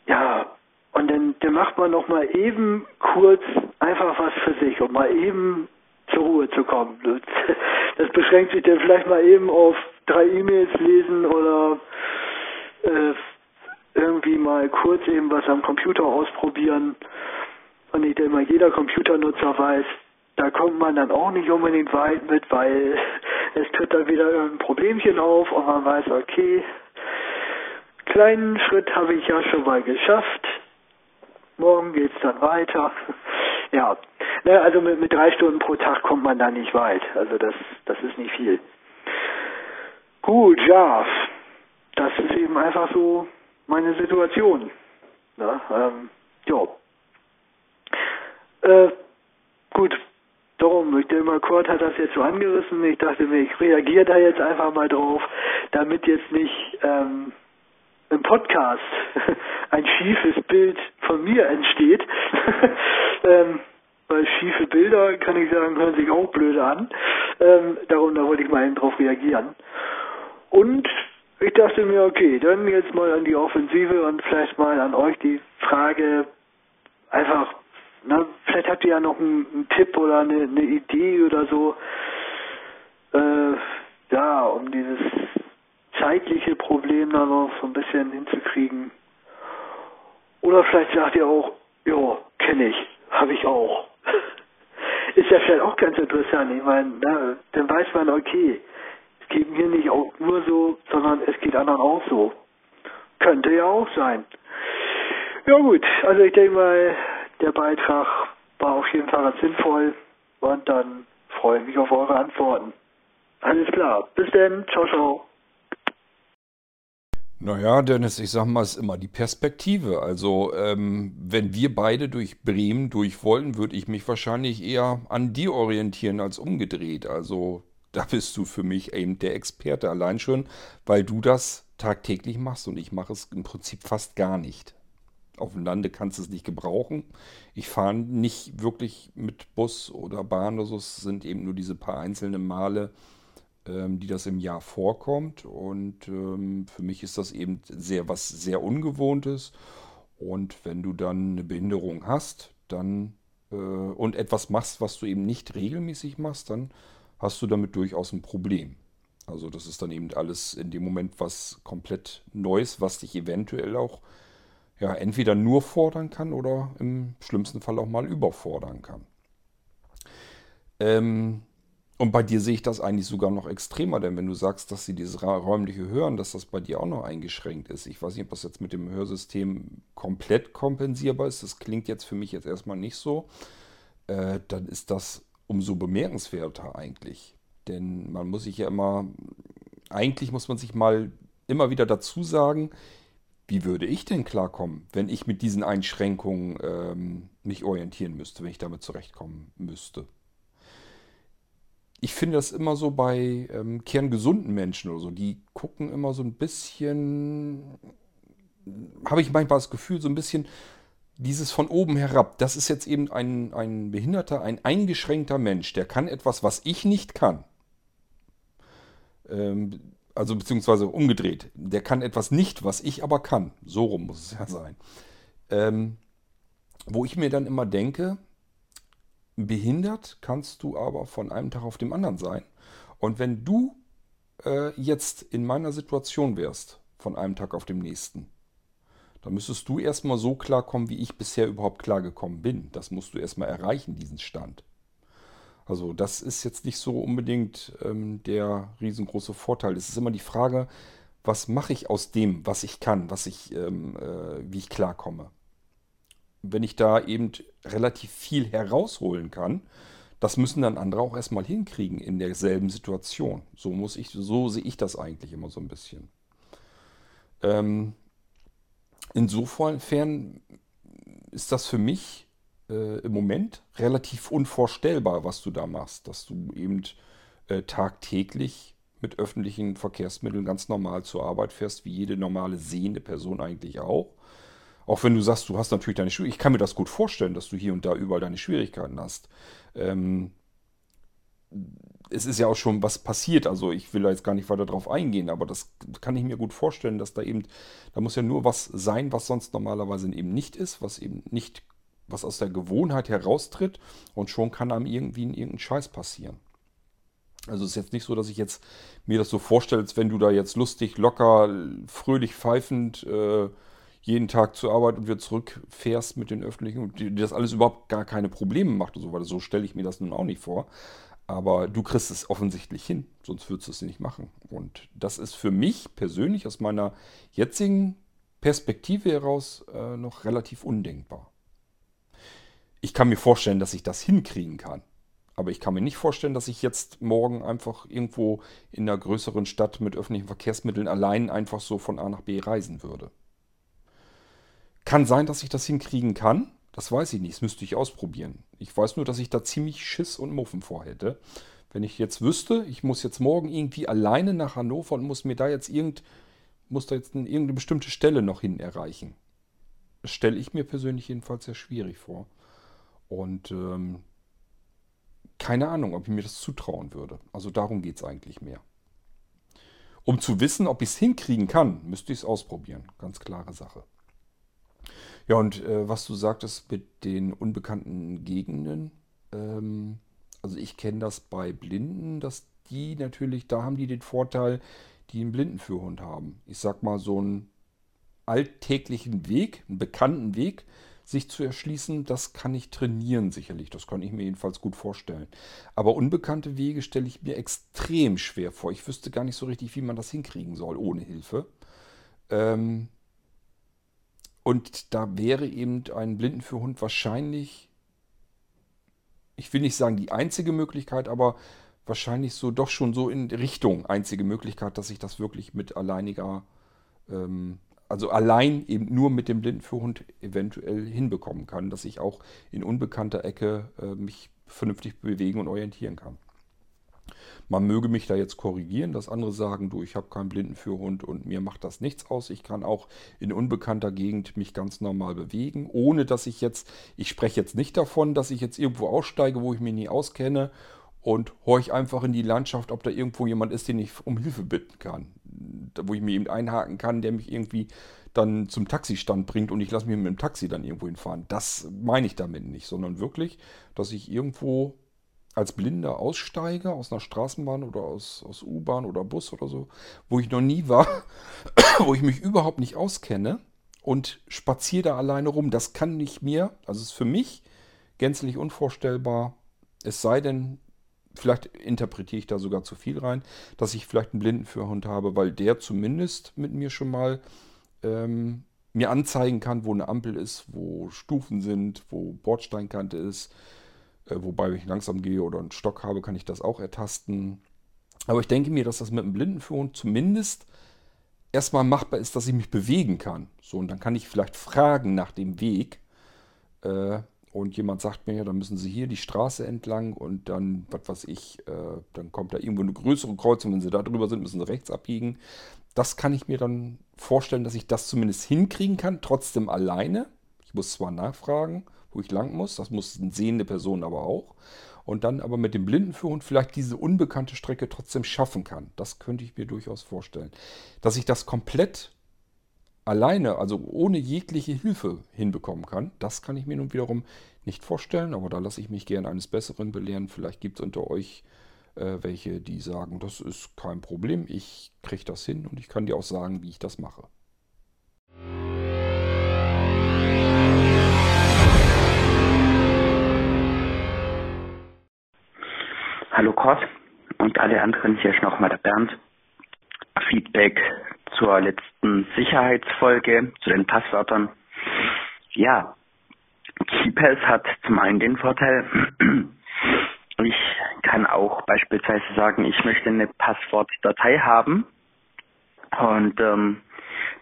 ja, und dann, dann macht man nochmal eben kurz einfach was für sich und mal eben zur Ruhe zu kommen. Das beschränkt sich dann vielleicht mal eben auf drei E-Mails lesen oder äh, irgendwie mal kurz eben was am Computer ausprobieren. Und ich denke mal, jeder Computernutzer weiß, da kommt man dann auch nicht unbedingt weit mit, weil es tritt dann wieder irgendein Problemchen auf und man weiß, okay, kleinen Schritt habe ich ja schon mal geschafft. Morgen geht's dann weiter. Ja, ne, also mit, mit drei Stunden pro Tag kommt man da nicht weit. Also das, das ist nicht viel. Gut, ja, das ist eben einfach so meine Situation. Ne, ähm, ja. Äh, gut, darum, ich denke mal, Kurt hat das jetzt so angerissen. Ich dachte mir, ich reagiere da jetzt einfach mal drauf, damit jetzt nicht ähm, im Podcast ein schiefes Bild von mir entsteht. ähm, weil schiefe Bilder, kann ich sagen, hören sich auch blöde an. Ähm, darum, da wollte ich mal eben drauf reagieren. Und ich dachte mir, okay, dann jetzt mal an die Offensive und vielleicht mal an euch die Frage, einfach, na, vielleicht habt ihr ja noch einen, einen Tipp oder eine, eine, Idee oder so, äh, ja, um dieses zeitliche Problem da noch so ein bisschen hinzukriegen. Oder vielleicht sagt ihr auch, ja, kenne ich, habe ich auch. Ist ja vielleicht auch ganz interessant. Ich meine, dann weiß man, okay, es geht mir nicht auch nur so, sondern es geht anderen auch so. Könnte ja auch sein. Ja gut, also ich denke mal, der Beitrag war auf jeden Fall sinnvoll und dann freue ich mich auf eure Antworten. Alles klar, bis dann, ciao, ciao. Naja, Dennis, ich sag mal, es ist immer die Perspektive. Also, ähm, wenn wir beide durch Bremen durch wollen, würde ich mich wahrscheinlich eher an dir orientieren als umgedreht. Also, da bist du für mich eben der Experte. Allein schon, weil du das tagtäglich machst und ich mache es im Prinzip fast gar nicht. Auf dem Lande kannst du es nicht gebrauchen. Ich fahre nicht wirklich mit Bus oder Bahn oder so. Es sind eben nur diese paar einzelnen Male, ähm, die das im Jahr vorkommt. Und ähm, für mich ist das eben sehr was sehr Ungewohntes. Und wenn du dann eine Behinderung hast, dann äh, und etwas machst, was du eben nicht regelmäßig machst, dann hast du damit durchaus ein Problem. Also das ist dann eben alles in dem Moment was komplett Neues, was dich eventuell auch ja, entweder nur fordern kann oder im schlimmsten Fall auch mal überfordern kann. Ähm, und bei dir sehe ich das eigentlich sogar noch extremer, denn wenn du sagst, dass sie dieses räumliche Hören, dass das bei dir auch noch eingeschränkt ist. Ich weiß nicht, ob das jetzt mit dem Hörsystem komplett kompensierbar ist. Das klingt jetzt für mich jetzt erstmal nicht so. Äh, dann ist das umso bemerkenswerter eigentlich. Denn man muss sich ja immer, eigentlich muss man sich mal immer wieder dazu sagen, wie würde ich denn klarkommen, wenn ich mit diesen Einschränkungen ähm, mich orientieren müsste, wenn ich damit zurechtkommen müsste ich finde das immer so bei ähm, kerngesunden Menschen oder so, die gucken immer so ein bisschen, habe ich manchmal das Gefühl, so ein bisschen dieses von oben herab. Das ist jetzt eben ein, ein behinderter, ein eingeschränkter Mensch, der kann etwas, was ich nicht kann. Ähm, also beziehungsweise umgedreht. Der kann etwas nicht, was ich aber kann. So rum muss es ja sein. Ähm, wo ich mir dann immer denke, Behindert kannst du aber von einem Tag auf den anderen sein. Und wenn du äh, jetzt in meiner Situation wärst, von einem Tag auf den nächsten, dann müsstest du erstmal so klarkommen, wie ich bisher überhaupt klargekommen bin. Das musst du erstmal erreichen, diesen Stand. Also das ist jetzt nicht so unbedingt ähm, der riesengroße Vorteil. Es ist immer die Frage, was mache ich aus dem, was ich kann, was ich, ähm, äh, wie ich klarkomme wenn ich da eben relativ viel herausholen kann, das müssen dann andere auch erstmal hinkriegen in derselben Situation. So muss ich, so sehe ich das eigentlich immer so ein bisschen. Ähm, insofern ist das für mich äh, im Moment relativ unvorstellbar, was du da machst, dass du eben äh, tagtäglich mit öffentlichen Verkehrsmitteln ganz normal zur Arbeit fährst, wie jede normale sehende Person eigentlich auch. Auch wenn du sagst, du hast natürlich deine Schwierigkeiten. Ich kann mir das gut vorstellen, dass du hier und da überall deine Schwierigkeiten hast. Ähm, es ist ja auch schon was passiert. Also ich will da jetzt gar nicht weiter drauf eingehen, aber das kann ich mir gut vorstellen, dass da eben, da muss ja nur was sein, was sonst normalerweise eben nicht ist, was eben nicht, was aus der Gewohnheit heraustritt und schon kann einem irgendwie irgendein Scheiß passieren. Also es ist jetzt nicht so, dass ich jetzt mir das so vorstelle, als wenn du da jetzt lustig, locker, fröhlich pfeifend äh, jeden Tag zur Arbeit und wieder zurückfährst mit den öffentlichen und dir das alles überhaupt gar keine Probleme macht und so weiter. So stelle ich mir das nun auch nicht vor. Aber du kriegst es offensichtlich hin, sonst würdest du es nicht machen. Und das ist für mich persönlich aus meiner jetzigen Perspektive heraus äh, noch relativ undenkbar. Ich kann mir vorstellen, dass ich das hinkriegen kann. Aber ich kann mir nicht vorstellen, dass ich jetzt morgen einfach irgendwo in einer größeren Stadt mit öffentlichen Verkehrsmitteln allein einfach so von A nach B reisen würde. Kann sein, dass ich das hinkriegen kann. Das weiß ich nicht. Das müsste ich ausprobieren. Ich weiß nur, dass ich da ziemlich Schiss und Muffen vor hätte. Wenn ich jetzt wüsste, ich muss jetzt morgen irgendwie alleine nach Hannover und muss mir da jetzt irgend, muss da jetzt irgendeine bestimmte Stelle noch hin erreichen. Das stelle ich mir persönlich jedenfalls sehr schwierig vor. Und ähm, keine Ahnung, ob ich mir das zutrauen würde. Also darum geht es eigentlich mehr. Um zu wissen, ob ich es hinkriegen kann, müsste ich es ausprobieren. Ganz klare Sache. Ja, und äh, was du sagtest mit den unbekannten Gegenden, ähm, also ich kenne das bei Blinden, dass die natürlich, da haben die den Vorteil, die einen Blindenführhund haben. Ich sag mal, so einen alltäglichen Weg, einen bekannten Weg, sich zu erschließen, das kann ich trainieren sicherlich. Das kann ich mir jedenfalls gut vorstellen. Aber unbekannte Wege stelle ich mir extrem schwer vor. Ich wüsste gar nicht so richtig, wie man das hinkriegen soll ohne Hilfe. Ähm, und da wäre eben ein Blindenführhund wahrscheinlich, ich will nicht sagen die einzige Möglichkeit, aber wahrscheinlich so doch schon so in Richtung einzige Möglichkeit, dass ich das wirklich mit alleiniger, ähm, also allein eben nur mit dem Blindenführhund eventuell hinbekommen kann, dass ich auch in unbekannter Ecke äh, mich vernünftig bewegen und orientieren kann. Man möge mich da jetzt korrigieren, dass andere sagen, du, ich habe keinen Blindenführhund und mir macht das nichts aus. Ich kann auch in unbekannter Gegend mich ganz normal bewegen, ohne dass ich jetzt, ich spreche jetzt nicht davon, dass ich jetzt irgendwo aussteige, wo ich mich nie auskenne und horch einfach in die Landschaft, ob da irgendwo jemand ist, den ich um Hilfe bitten kann. Wo ich mir eben einhaken kann, der mich irgendwie dann zum Taxistand bringt und ich lasse mich mit dem Taxi dann irgendwo hinfahren. Das meine ich damit nicht, sondern wirklich, dass ich irgendwo als Blinder aussteige aus einer Straßenbahn oder aus, aus U-Bahn oder Bus oder so, wo ich noch nie war, wo ich mich überhaupt nicht auskenne und spaziere da alleine rum. Das kann nicht mir, also ist für mich gänzlich unvorstellbar. Es sei denn, vielleicht interpretiere ich da sogar zu viel rein, dass ich vielleicht einen Blindenführhund habe, weil der zumindest mit mir schon mal ähm, mir anzeigen kann, wo eine Ampel ist, wo Stufen sind, wo Bordsteinkante ist äh, wobei, wenn ich langsam gehe oder einen Stock habe, kann ich das auch ertasten. Aber ich denke mir, dass das mit einem Blindenführhund zumindest erstmal machbar ist, dass ich mich bewegen kann. So, und dann kann ich vielleicht fragen nach dem Weg. Äh, und jemand sagt mir, ja, dann müssen Sie hier die Straße entlang und dann, was weiß ich, äh, dann kommt da irgendwo eine größere Kreuzung. Wenn Sie da drüber sind, müssen Sie rechts abbiegen. Das kann ich mir dann vorstellen, dass ich das zumindest hinkriegen kann, trotzdem alleine. Ich muss zwar nachfragen wo ich lang muss. Das muss eine sehende Person aber auch. Und dann aber mit dem Blindenführhund vielleicht diese unbekannte Strecke trotzdem schaffen kann. Das könnte ich mir durchaus vorstellen. Dass ich das komplett alleine, also ohne jegliche Hilfe hinbekommen kann, das kann ich mir nun wiederum nicht vorstellen. Aber da lasse ich mich gern eines Besseren belehren. Vielleicht gibt es unter euch äh, welche, die sagen, das ist kein Problem, ich kriege das hin und ich kann dir auch sagen, wie ich das mache. Hallo Kurt und alle anderen, hier ist nochmal der Bernd. Feedback zur letzten Sicherheitsfolge, zu den Passwörtern. Ja, KeyPass hat zum einen den Vorteil, ich kann auch beispielsweise sagen, ich möchte eine Passwortdatei haben und ähm,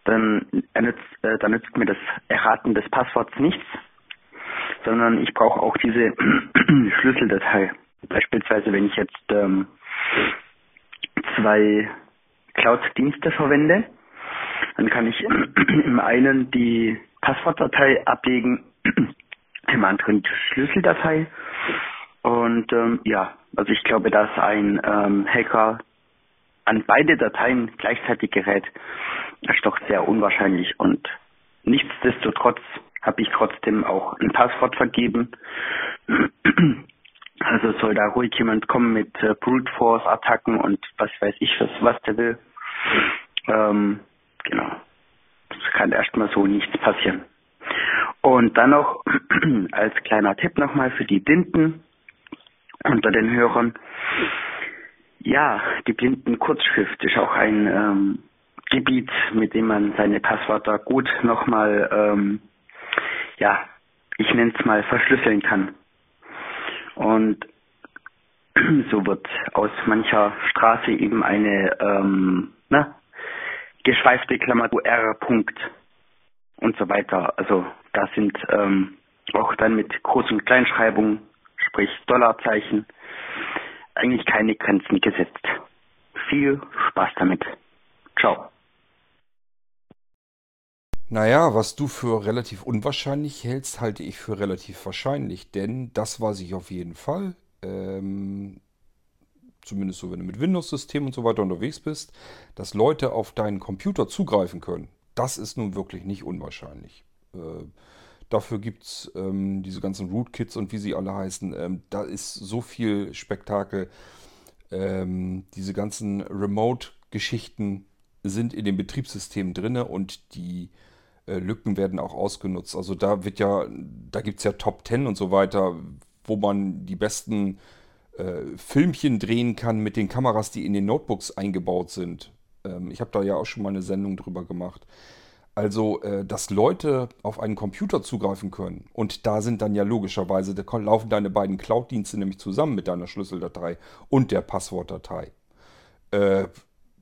dann, nützt, äh, dann nützt mir das Erraten des Passworts nichts, sondern ich brauche auch diese Schlüsseldatei. Beispielsweise, wenn ich jetzt ähm, zwei Cloud-Dienste verwende, dann kann ich im einen die Passwortdatei ablegen, im anderen die Schlüsseldatei. Und ähm, ja, also ich glaube, dass ein ähm, Hacker an beide Dateien gleichzeitig gerät, ist doch sehr unwahrscheinlich. Und nichtsdestotrotz habe ich trotzdem auch ein Passwort vergeben. Also soll da ruhig jemand kommen mit äh, Brute Force Attacken und was weiß ich was, was der will. Ähm, genau. Es kann erstmal so nichts passieren. Und dann noch als kleiner Tipp nochmal für die Blinden unter den Hörern. Ja, die Blinden Kurzschrift ist auch ein ähm, Gebiet, mit dem man seine Passwörter gut nochmal, ähm, ja, ich nenne es mal verschlüsseln kann. Und so wird aus mancher Straße eben eine ähm, ne, geschweifte Klammer R. Punkt und so weiter. Also da sind ähm, auch dann mit Groß- und Kleinschreibung, sprich Dollarzeichen, eigentlich keine Grenzen gesetzt. Viel Spaß damit. Ciao. Naja, was du für relativ unwahrscheinlich hältst, halte ich für relativ wahrscheinlich, denn das weiß ich auf jeden Fall. Ähm, zumindest so, wenn du mit Windows-System und so weiter unterwegs bist, dass Leute auf deinen Computer zugreifen können. Das ist nun wirklich nicht unwahrscheinlich. Äh, dafür gibt es ähm, diese ganzen Rootkits und wie sie alle heißen. Ähm, da ist so viel Spektakel. Ähm, diese ganzen Remote-Geschichten sind in dem Betriebssystem drin und die äh, Lücken werden auch ausgenutzt. Also da wird ja, da gibt es ja Top 10 und so weiter, wo man die besten äh, Filmchen drehen kann mit den Kameras, die in den Notebooks eingebaut sind. Ähm, ich habe da ja auch schon mal eine Sendung drüber gemacht. Also, äh, dass Leute auf einen Computer zugreifen können. Und da sind dann ja logischerweise, da laufen deine beiden Cloud-Dienste nämlich zusammen mit deiner Schlüsseldatei und der Passwortdatei. Äh,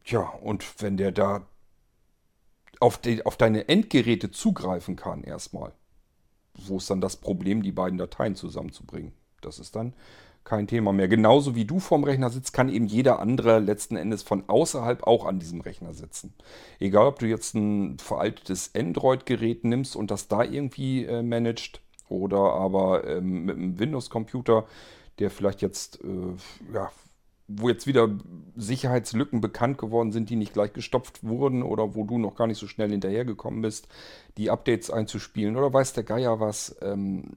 ja, und wenn der da auf, die, auf deine Endgeräte zugreifen kann erstmal. Wo ist dann das Problem, die beiden Dateien zusammenzubringen? Das ist dann kein Thema mehr. Genauso wie du vorm Rechner sitzt, kann eben jeder andere letzten Endes von außerhalb auch an diesem Rechner sitzen. Egal, ob du jetzt ein veraltetes Android-Gerät nimmst und das da irgendwie äh, managt oder aber ähm, mit einem Windows-Computer, der vielleicht jetzt, äh, ja, wo jetzt wieder Sicherheitslücken bekannt geworden sind, die nicht gleich gestopft wurden oder wo du noch gar nicht so schnell hinterhergekommen bist, die Updates einzuspielen oder weiß der Geier was. Ähm,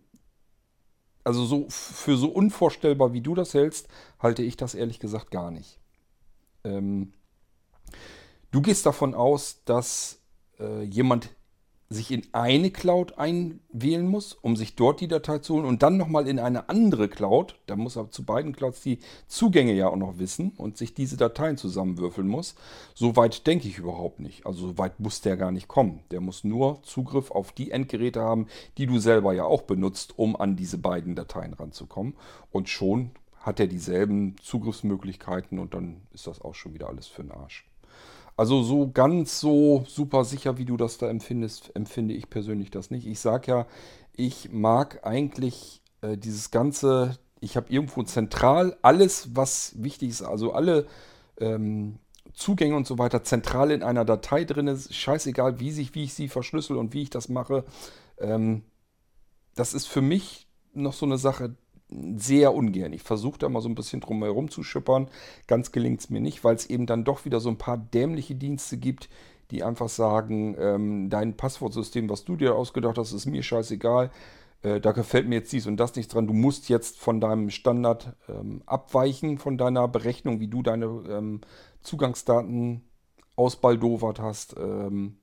also so für so unvorstellbar, wie du das hältst, halte ich das ehrlich gesagt gar nicht. Ähm, du gehst davon aus, dass äh, jemand sich in eine Cloud einwählen muss, um sich dort die Datei zu holen und dann nochmal in eine andere Cloud, da muss er zu beiden Clouds die Zugänge ja auch noch wissen und sich diese Dateien zusammenwürfeln muss. So weit denke ich überhaupt nicht. Also so weit muss der gar nicht kommen. Der muss nur Zugriff auf die Endgeräte haben, die du selber ja auch benutzt, um an diese beiden Dateien ranzukommen. Und schon hat er dieselben Zugriffsmöglichkeiten und dann ist das auch schon wieder alles für den Arsch. Also so ganz so super sicher, wie du das da empfindest, empfinde ich persönlich das nicht. Ich sage ja, ich mag eigentlich äh, dieses ganze, ich habe irgendwo zentral alles, was wichtig ist, also alle ähm, Zugänge und so weiter zentral in einer Datei drin ist. Scheißegal, wie, sich, wie ich sie verschlüssel und wie ich das mache. Ähm, das ist für mich noch so eine Sache, sehr ungern. Ich versuche da mal so ein bisschen drum herum zu schippern. Ganz gelingt es mir nicht, weil es eben dann doch wieder so ein paar dämliche Dienste gibt, die einfach sagen, ähm, dein Passwortsystem, was du dir ausgedacht hast, ist mir scheißegal. Äh, da gefällt mir jetzt dies und das nicht dran. Du musst jetzt von deinem Standard ähm, abweichen, von deiner Berechnung, wie du deine ähm, Zugangsdaten ausbaldowert hast. Ähm,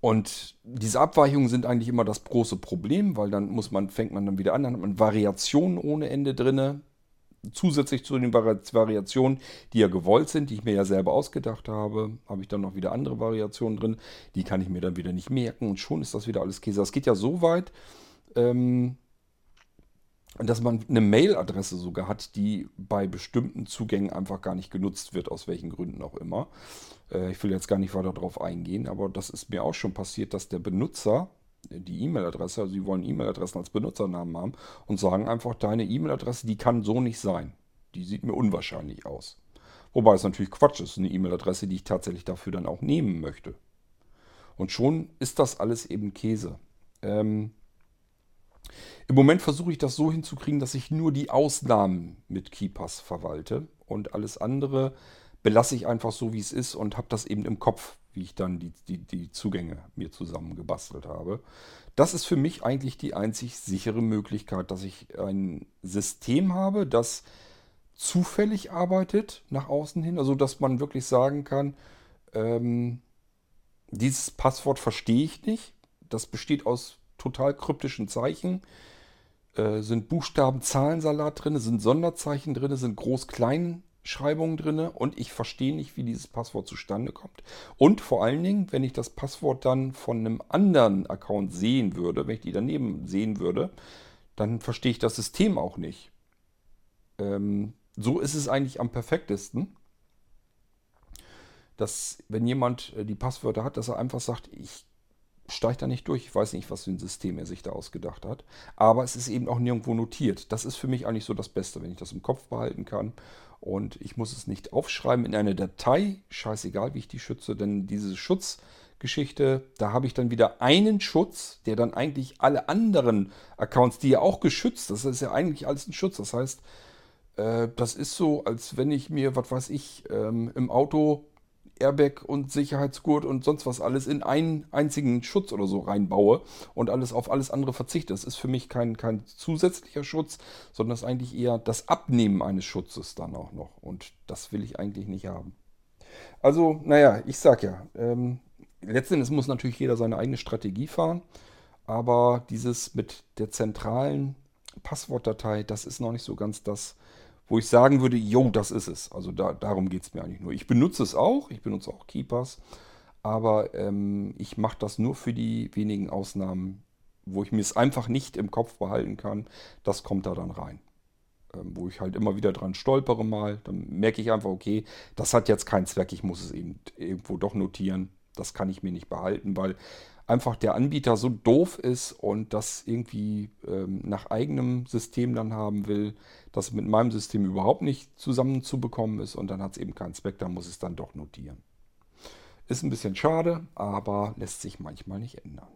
und diese Abweichungen sind eigentlich immer das große Problem, weil dann muss man, fängt man dann wieder an, dann hat man Variationen ohne Ende drinne. Zusätzlich zu den Variationen, die ja gewollt sind, die ich mir ja selber ausgedacht habe, habe ich dann noch wieder andere Variationen drin. Die kann ich mir dann wieder nicht merken und schon ist das wieder alles Käse. Das geht ja so weit, ähm, dass man eine Mailadresse sogar hat, die bei bestimmten Zugängen einfach gar nicht genutzt wird, aus welchen Gründen auch immer. Äh, ich will jetzt gar nicht weiter darauf eingehen, aber das ist mir auch schon passiert, dass der Benutzer die E-Mail-Adresse, also sie wollen E-Mail-Adressen als Benutzernamen haben und sagen einfach, deine E-Mail-Adresse, die kann so nicht sein. Die sieht mir unwahrscheinlich aus. Wobei es natürlich Quatsch ist, eine E-Mail-Adresse, die ich tatsächlich dafür dann auch nehmen möchte. Und schon ist das alles eben Käse. Ähm, im Moment versuche ich das so hinzukriegen, dass ich nur die Ausnahmen mit KeyPass verwalte und alles andere belasse ich einfach so, wie es ist und habe das eben im Kopf, wie ich dann die, die, die Zugänge mir zusammengebastelt habe. Das ist für mich eigentlich die einzig sichere Möglichkeit, dass ich ein System habe, das zufällig arbeitet nach außen hin, also dass man wirklich sagen kann, ähm, dieses Passwort verstehe ich nicht. Das besteht aus total kryptischen Zeichen. Äh, sind Buchstaben, Zahlensalat drin, sind Sonderzeichen drin, sind Groß-Klein Schreibungen drin und ich verstehe nicht, wie dieses Passwort zustande kommt. Und vor allen Dingen, wenn ich das Passwort dann von einem anderen Account sehen würde, wenn ich die daneben sehen würde, dann verstehe ich das System auch nicht. Ähm, so ist es eigentlich am perfektesten, dass wenn jemand äh, die Passwörter hat, dass er einfach sagt, ich steige da nicht durch. Ich weiß nicht, was für ein System er sich da ausgedacht hat. Aber es ist eben auch nirgendwo notiert. Das ist für mich eigentlich so das Beste, wenn ich das im Kopf behalten kann. Und ich muss es nicht aufschreiben in eine Datei. Scheißegal, wie ich die schütze, denn diese Schutzgeschichte, da habe ich dann wieder einen Schutz, der dann eigentlich alle anderen Accounts, die ja auch geschützt, das ist ja eigentlich alles ein Schutz. Das heißt, äh, das ist so, als wenn ich mir, was weiß ich, ähm, im Auto Airbag und Sicherheitsgurt und sonst was alles in einen einzigen Schutz oder so reinbaue und alles auf alles andere verzichte. Das ist für mich kein, kein zusätzlicher Schutz, sondern das ist eigentlich eher das Abnehmen eines Schutzes dann auch noch. Und das will ich eigentlich nicht haben. Also, naja, ich sag ja, ähm, letztendlich muss natürlich jeder seine eigene Strategie fahren, aber dieses mit der zentralen Passwortdatei, das ist noch nicht so ganz das, wo ich sagen würde, jo, das ist es. Also da, darum geht es mir eigentlich nur. Ich benutze es auch, ich benutze auch Keepers, aber ähm, ich mache das nur für die wenigen Ausnahmen, wo ich mir es einfach nicht im Kopf behalten kann. Das kommt da dann rein. Ähm, wo ich halt immer wieder dran stolpere mal, dann merke ich einfach, okay, das hat jetzt keinen Zweck, ich muss es eben irgendwo doch notieren. Das kann ich mir nicht behalten, weil einfach der Anbieter so doof ist und das irgendwie ähm, nach eigenem System dann haben will, das mit meinem System überhaupt nicht zusammenzubekommen ist und dann hat es eben keinen Zweck, dann muss es dann doch notieren. Ist ein bisschen schade, aber lässt sich manchmal nicht ändern.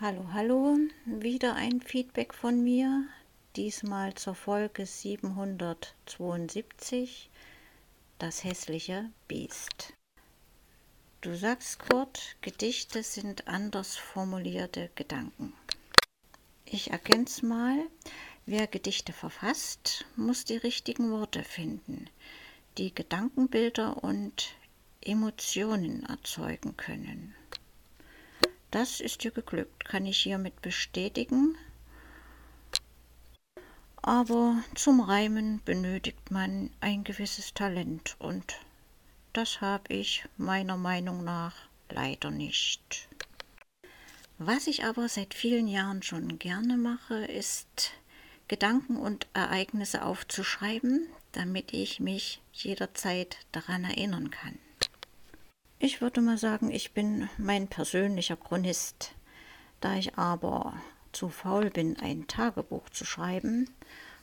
Hallo, hallo, wieder ein Feedback von mir, diesmal zur Folge 772, das hässliche Biest. Du sagst, Kurt, Gedichte sind anders formulierte Gedanken. Ich erkenn's mal, wer Gedichte verfasst, muss die richtigen Worte finden, die Gedankenbilder und Emotionen erzeugen können. Das ist dir geglückt, kann ich hiermit bestätigen. Aber zum Reimen benötigt man ein gewisses Talent und das habe ich meiner Meinung nach leider nicht. Was ich aber seit vielen Jahren schon gerne mache, ist Gedanken und Ereignisse aufzuschreiben, damit ich mich jederzeit daran erinnern kann. Ich würde mal sagen, ich bin mein persönlicher Chronist. Da ich aber zu faul bin, ein Tagebuch zu schreiben,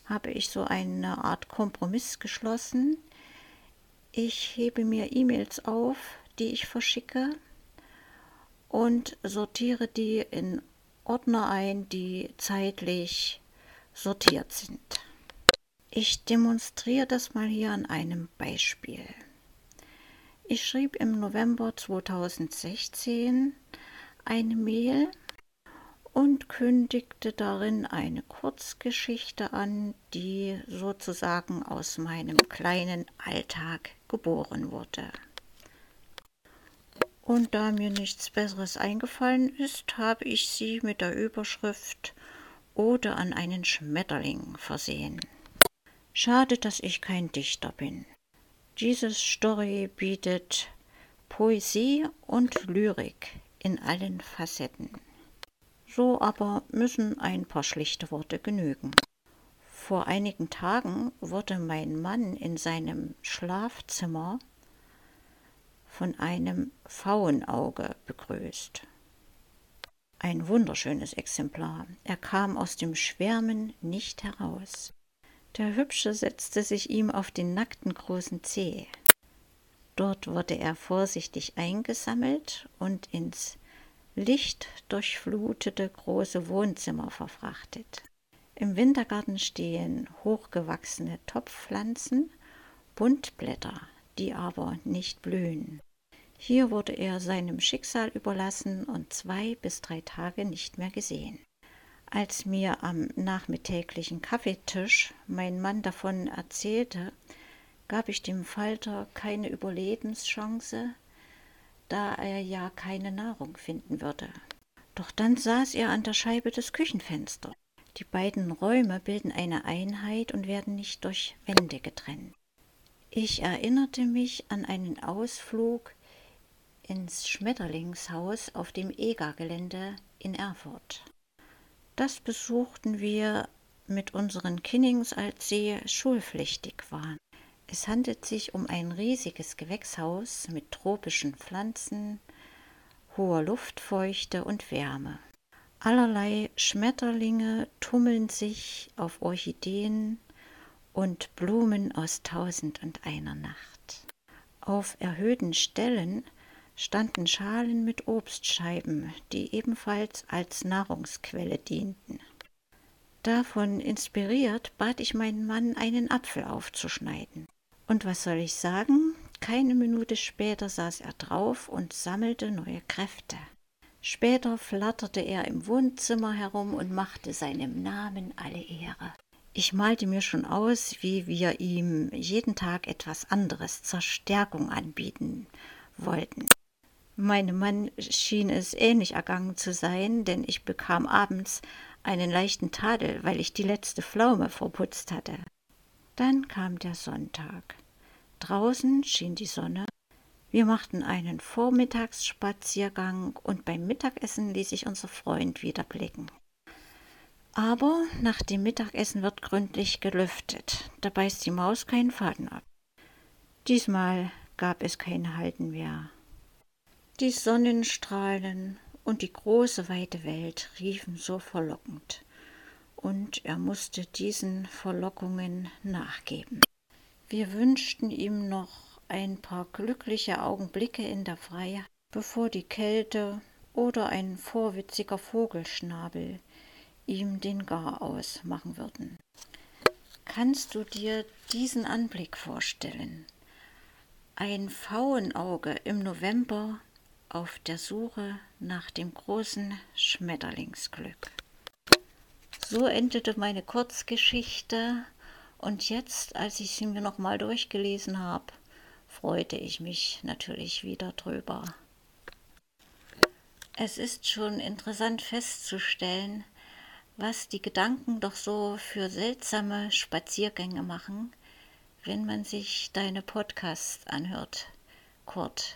habe ich so eine Art Kompromiss geschlossen. Ich hebe mir E-Mails auf, die ich verschicke und sortiere die in Ordner ein, die zeitlich sortiert sind. Ich demonstriere das mal hier an einem Beispiel. Ich schrieb im November 2016 eine Mail und kündigte darin eine Kurzgeschichte an, die sozusagen aus meinem kleinen Alltag geboren wurde. Und da mir nichts Besseres eingefallen ist, habe ich sie mit der Überschrift Ode an einen Schmetterling versehen. Schade, dass ich kein Dichter bin. Diese Story bietet Poesie und Lyrik in allen Facetten. So aber müssen ein paar schlichte Worte genügen. Vor einigen Tagen wurde mein Mann in seinem Schlafzimmer von einem Pfauenauge begrüßt. Ein wunderschönes Exemplar. Er kam aus dem Schwärmen nicht heraus. Der Hübsche setzte sich ihm auf den nackten großen Zeh. Dort wurde er vorsichtig eingesammelt und ins lichtdurchflutete große Wohnzimmer verfrachtet. Im Wintergarten stehen hochgewachsene Topfpflanzen, Buntblätter, die aber nicht blühen. Hier wurde er seinem Schicksal überlassen und zwei bis drei Tage nicht mehr gesehen. Als mir am nachmittäglichen Kaffeetisch mein Mann davon erzählte, gab ich dem Falter keine Überlebenschance, da er ja keine Nahrung finden würde. Doch dann saß er an der Scheibe des Küchenfensters. Die beiden Räume bilden eine Einheit und werden nicht durch Wände getrennt. Ich erinnerte mich an einen Ausflug ins Schmetterlingshaus auf dem EGA-Gelände in Erfurt. Das besuchten wir mit unseren Kinnings, als sie schulpflichtig waren. Es handelt sich um ein riesiges Gewächshaus mit tropischen Pflanzen, hoher Luftfeuchte und Wärme. Allerlei Schmetterlinge tummeln sich auf Orchideen und Blumen aus tausend und einer Nacht. Auf erhöhten Stellen standen Schalen mit Obstscheiben, die ebenfalls als Nahrungsquelle dienten. Davon inspiriert bat ich meinen Mann, einen Apfel aufzuschneiden. Und was soll ich sagen? Keine Minute später saß er drauf und sammelte neue Kräfte. Später flatterte er im Wohnzimmer herum und machte seinem Namen alle Ehre. Ich malte mir schon aus, wie wir ihm jeden Tag etwas anderes zur Stärkung anbieten wollten. Meinem Mann schien es ähnlich ergangen zu sein, denn ich bekam abends einen leichten Tadel, weil ich die letzte Pflaume verputzt hatte. Dann kam der Sonntag. Draußen schien die Sonne. Wir machten einen Vormittagsspaziergang und beim Mittagessen ließ ich unser Freund wieder blicken. Aber nach dem Mittagessen wird gründlich gelüftet. Da beißt die Maus keinen Faden ab. Diesmal gab es kein Halten mehr. Die Sonnenstrahlen und die große weite Welt riefen so verlockend, und er musste diesen Verlockungen nachgeben. Wir wünschten ihm noch ein paar glückliche Augenblicke in der Freiheit, bevor die Kälte oder ein vorwitziger Vogelschnabel ihm den Garaus machen würden. Kannst du dir diesen Anblick vorstellen? Ein Pfauenauge im November auf der Suche nach dem großen Schmetterlingsglück. So endete meine Kurzgeschichte und jetzt, als ich sie mir nochmal durchgelesen habe, freute ich mich natürlich wieder drüber. Es ist schon interessant festzustellen, was die Gedanken doch so für seltsame Spaziergänge machen, wenn man sich deine Podcasts anhört, Kurt.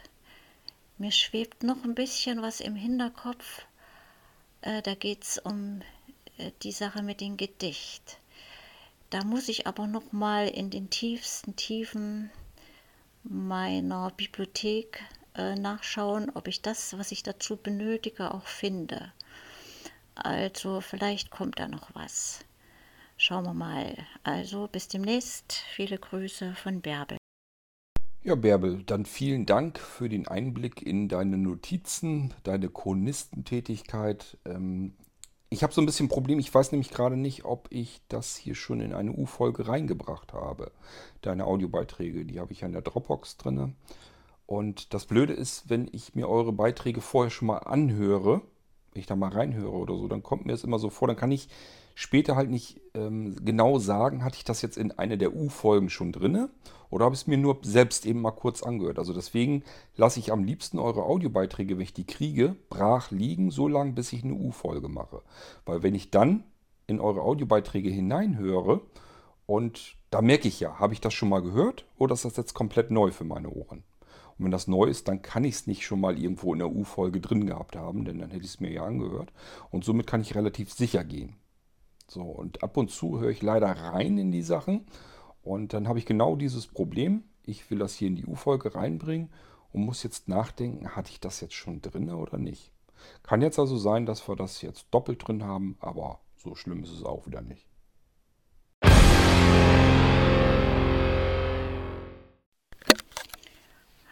Mir schwebt noch ein bisschen was im Hinterkopf. Äh, da geht es um äh, die Sache mit dem Gedicht. Da muss ich aber noch mal in den tiefsten Tiefen meiner Bibliothek äh, nachschauen, ob ich das, was ich dazu benötige, auch finde. Also vielleicht kommt da noch was. Schauen wir mal. Also bis demnächst. Viele Grüße von Bärbel. Ja, Bärbel, dann vielen Dank für den Einblick in deine Notizen, deine Chronistentätigkeit. Ähm, ich habe so ein bisschen ein Problem, ich weiß nämlich gerade nicht, ob ich das hier schon in eine U-Folge reingebracht habe. Deine Audiobeiträge, die habe ich ja in der Dropbox drin. Und das Blöde ist, wenn ich mir eure Beiträge vorher schon mal anhöre, wenn ich da mal reinhöre oder so, dann kommt mir das immer so vor, dann kann ich später halt nicht ähm, genau sagen, hatte ich das jetzt in einer der U-Folgen schon drinne oder habe ich es mir nur selbst eben mal kurz angehört. Also deswegen lasse ich am liebsten eure Audiobeiträge, wenn ich die kriege, brach liegen, so lange, bis ich eine U-Folge mache. Weil wenn ich dann in eure Audiobeiträge hineinhöre und da merke ich ja, habe ich das schon mal gehört oder ist das jetzt komplett neu für meine Ohren? Und wenn das neu ist, dann kann ich es nicht schon mal irgendwo in der U-Folge drin gehabt haben, denn dann hätte ich es mir ja angehört. Und somit kann ich relativ sicher gehen. So, und ab und zu höre ich leider rein in die Sachen. Und dann habe ich genau dieses Problem. Ich will das hier in die U-Folge reinbringen und muss jetzt nachdenken, hatte ich das jetzt schon drin oder nicht. Kann jetzt also sein, dass wir das jetzt doppelt drin haben, aber so schlimm ist es auch wieder nicht.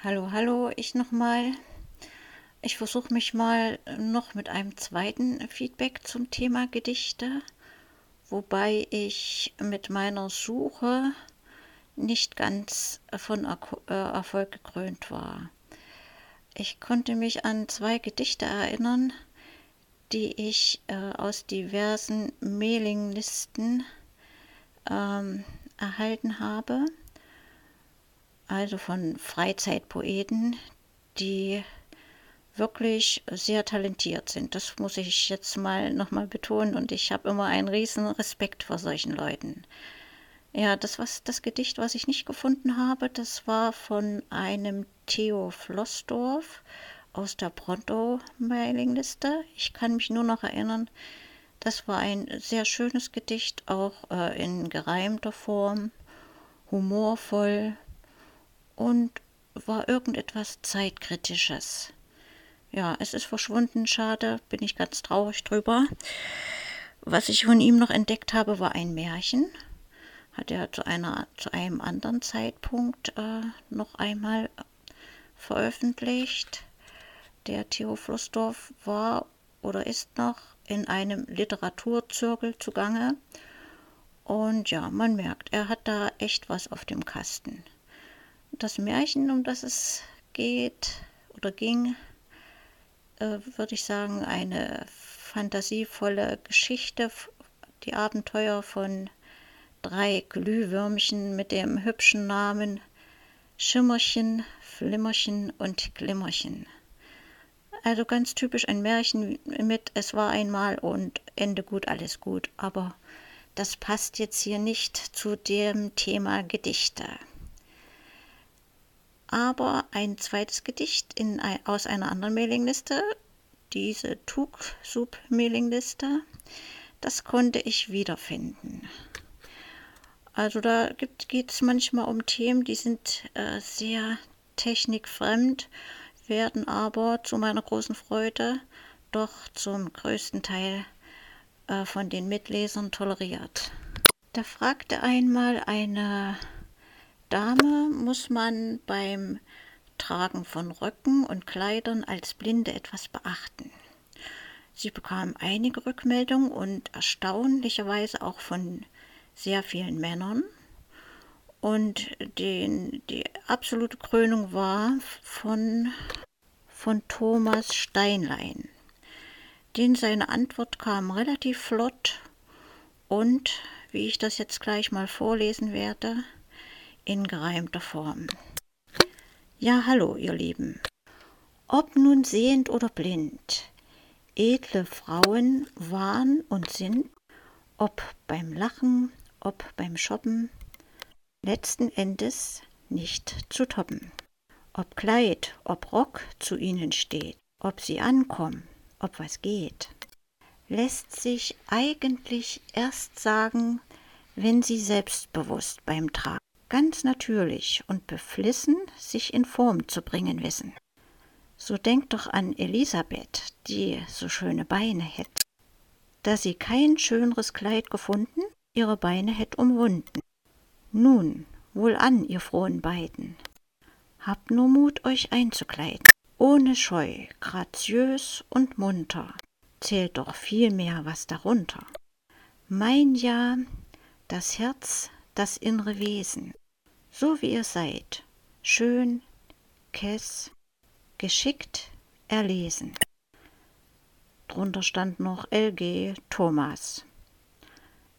Hallo, hallo, ich nochmal. Ich versuche mich mal noch mit einem zweiten Feedback zum Thema Gedichte wobei ich mit meiner Suche nicht ganz von äh, Erfolg gekrönt war. Ich konnte mich an zwei Gedichte erinnern, die ich äh, aus diversen Mailinglisten ähm, erhalten habe, also von Freizeitpoeten, die wirklich sehr talentiert sind. Das muss ich jetzt mal nochmal betonen und ich habe immer einen riesen Respekt vor solchen Leuten. Ja, das, was, das Gedicht, was ich nicht gefunden habe, das war von einem Theo Flossdorf aus der Pronto-Mailingliste. Ich kann mich nur noch erinnern, das war ein sehr schönes Gedicht, auch äh, in gereimter Form, humorvoll und war irgendetwas Zeitkritisches. Ja, es ist verschwunden, schade, bin ich ganz traurig drüber. Was ich von ihm noch entdeckt habe, war ein Märchen. Hat er zu, einer, zu einem anderen Zeitpunkt äh, noch einmal veröffentlicht. Der Theo Flussdorf war oder ist noch in einem Literaturzirkel zugange. Und ja, man merkt, er hat da echt was auf dem Kasten. Das Märchen, um das es geht oder ging, äh, würde ich sagen, eine fantasievolle Geschichte, die Abenteuer von drei Glühwürmchen mit dem hübschen Namen Schimmerchen, Flimmerchen und Glimmerchen. Also ganz typisch ein Märchen mit Es war einmal und Ende gut, alles gut. Aber das passt jetzt hier nicht zu dem Thema Gedichte aber ein zweites Gedicht in, aus einer anderen Mailingliste, diese Tug-Sub-Mailingliste, das konnte ich wiederfinden. Also da geht es manchmal um Themen, die sind äh, sehr technikfremd, werden aber zu meiner großen Freude doch zum größten Teil äh, von den Mitlesern toleriert. Da fragte einmal eine Dame, muss man beim Tragen von Röcken und Kleidern als Blinde etwas beachten? Sie bekam einige Rückmeldungen und erstaunlicherweise auch von sehr vielen Männern. Und den, die absolute Krönung war von, von Thomas Steinlein. Den seine Antwort kam relativ flott und, wie ich das jetzt gleich mal vorlesen werde, in gereimter Form. Ja, hallo, ihr Lieben. Ob nun sehend oder blind, edle Frauen waren und sind, ob beim Lachen, ob beim Shoppen, letzten Endes nicht zu toppen. Ob Kleid, ob Rock zu ihnen steht, ob sie ankommen, ob was geht, lässt sich eigentlich erst sagen, wenn sie selbstbewusst beim Tragen, ganz natürlich und beflissen sich in Form zu bringen wissen. So denkt doch an Elisabeth, die so schöne Beine hätt. Da sie kein schöneres Kleid gefunden, ihre Beine hätt umwunden. Nun, wohlan, ihr frohen beiden, habt nur Mut, euch einzukleiden, ohne Scheu, graziös und munter, zählt doch viel mehr was darunter. Mein ja, das Herz, das innere Wesen, so wie ihr seid, schön, kess, geschickt, erlesen. Drunter stand noch LG Thomas.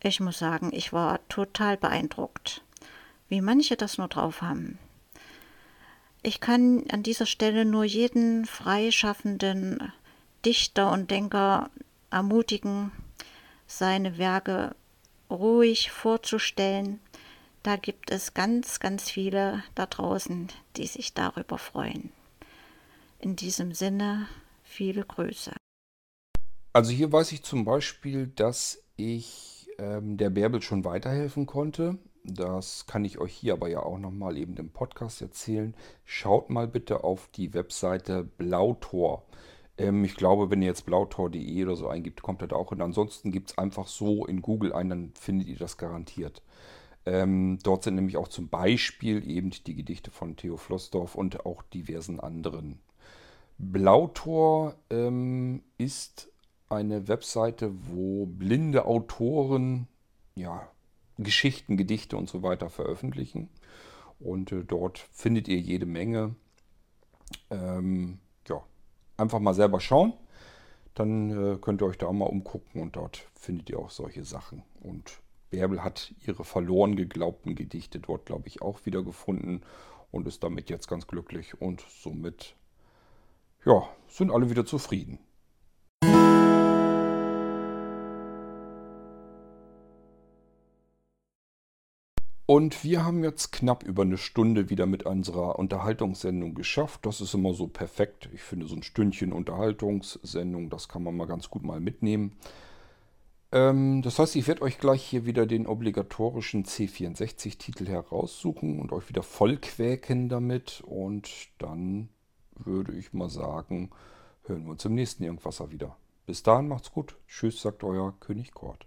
Ich muss sagen, ich war total beeindruckt, wie manche das nur drauf haben. Ich kann an dieser Stelle nur jeden freischaffenden Dichter und Denker ermutigen, seine Werke ruhig vorzustellen. Da gibt es ganz, ganz viele da draußen, die sich darüber freuen. In diesem Sinne viele Grüße. Also hier weiß ich zum Beispiel, dass ich ähm, der Bärbel schon weiterhelfen konnte. Das kann ich euch hier aber ja auch nochmal eben im Podcast erzählen. Schaut mal bitte auf die Webseite Blautor. Ähm, ich glaube, wenn ihr jetzt blautor.de oder so eingibt, kommt er da auch. Und ansonsten gibt es einfach so in Google ein, dann findet ihr das garantiert. Ähm, dort sind nämlich auch zum Beispiel eben die Gedichte von Theo Flossdorf und auch diversen anderen. Blautor ähm, ist eine Webseite, wo blinde Autoren ja, Geschichten, Gedichte und so weiter veröffentlichen. Und äh, dort findet ihr jede Menge. Ähm, ja, einfach mal selber schauen. Dann äh, könnt ihr euch da mal umgucken und dort findet ihr auch solche Sachen. Und Bärbel hat ihre verloren geglaubten Gedichte dort, glaube ich, auch wieder gefunden und ist damit jetzt ganz glücklich. Und somit, ja, sind alle wieder zufrieden. Und wir haben jetzt knapp über eine Stunde wieder mit unserer Unterhaltungssendung geschafft. Das ist immer so perfekt. Ich finde so ein Stündchen Unterhaltungssendung, das kann man mal ganz gut mal mitnehmen. Ähm, das heißt, ich werde euch gleich hier wieder den obligatorischen C64-Titel heraussuchen und euch wieder vollquäken damit. Und dann würde ich mal sagen, hören wir uns im nächsten Irgendwasser wieder. Bis dahin macht's gut. Tschüss, sagt euer König Kort.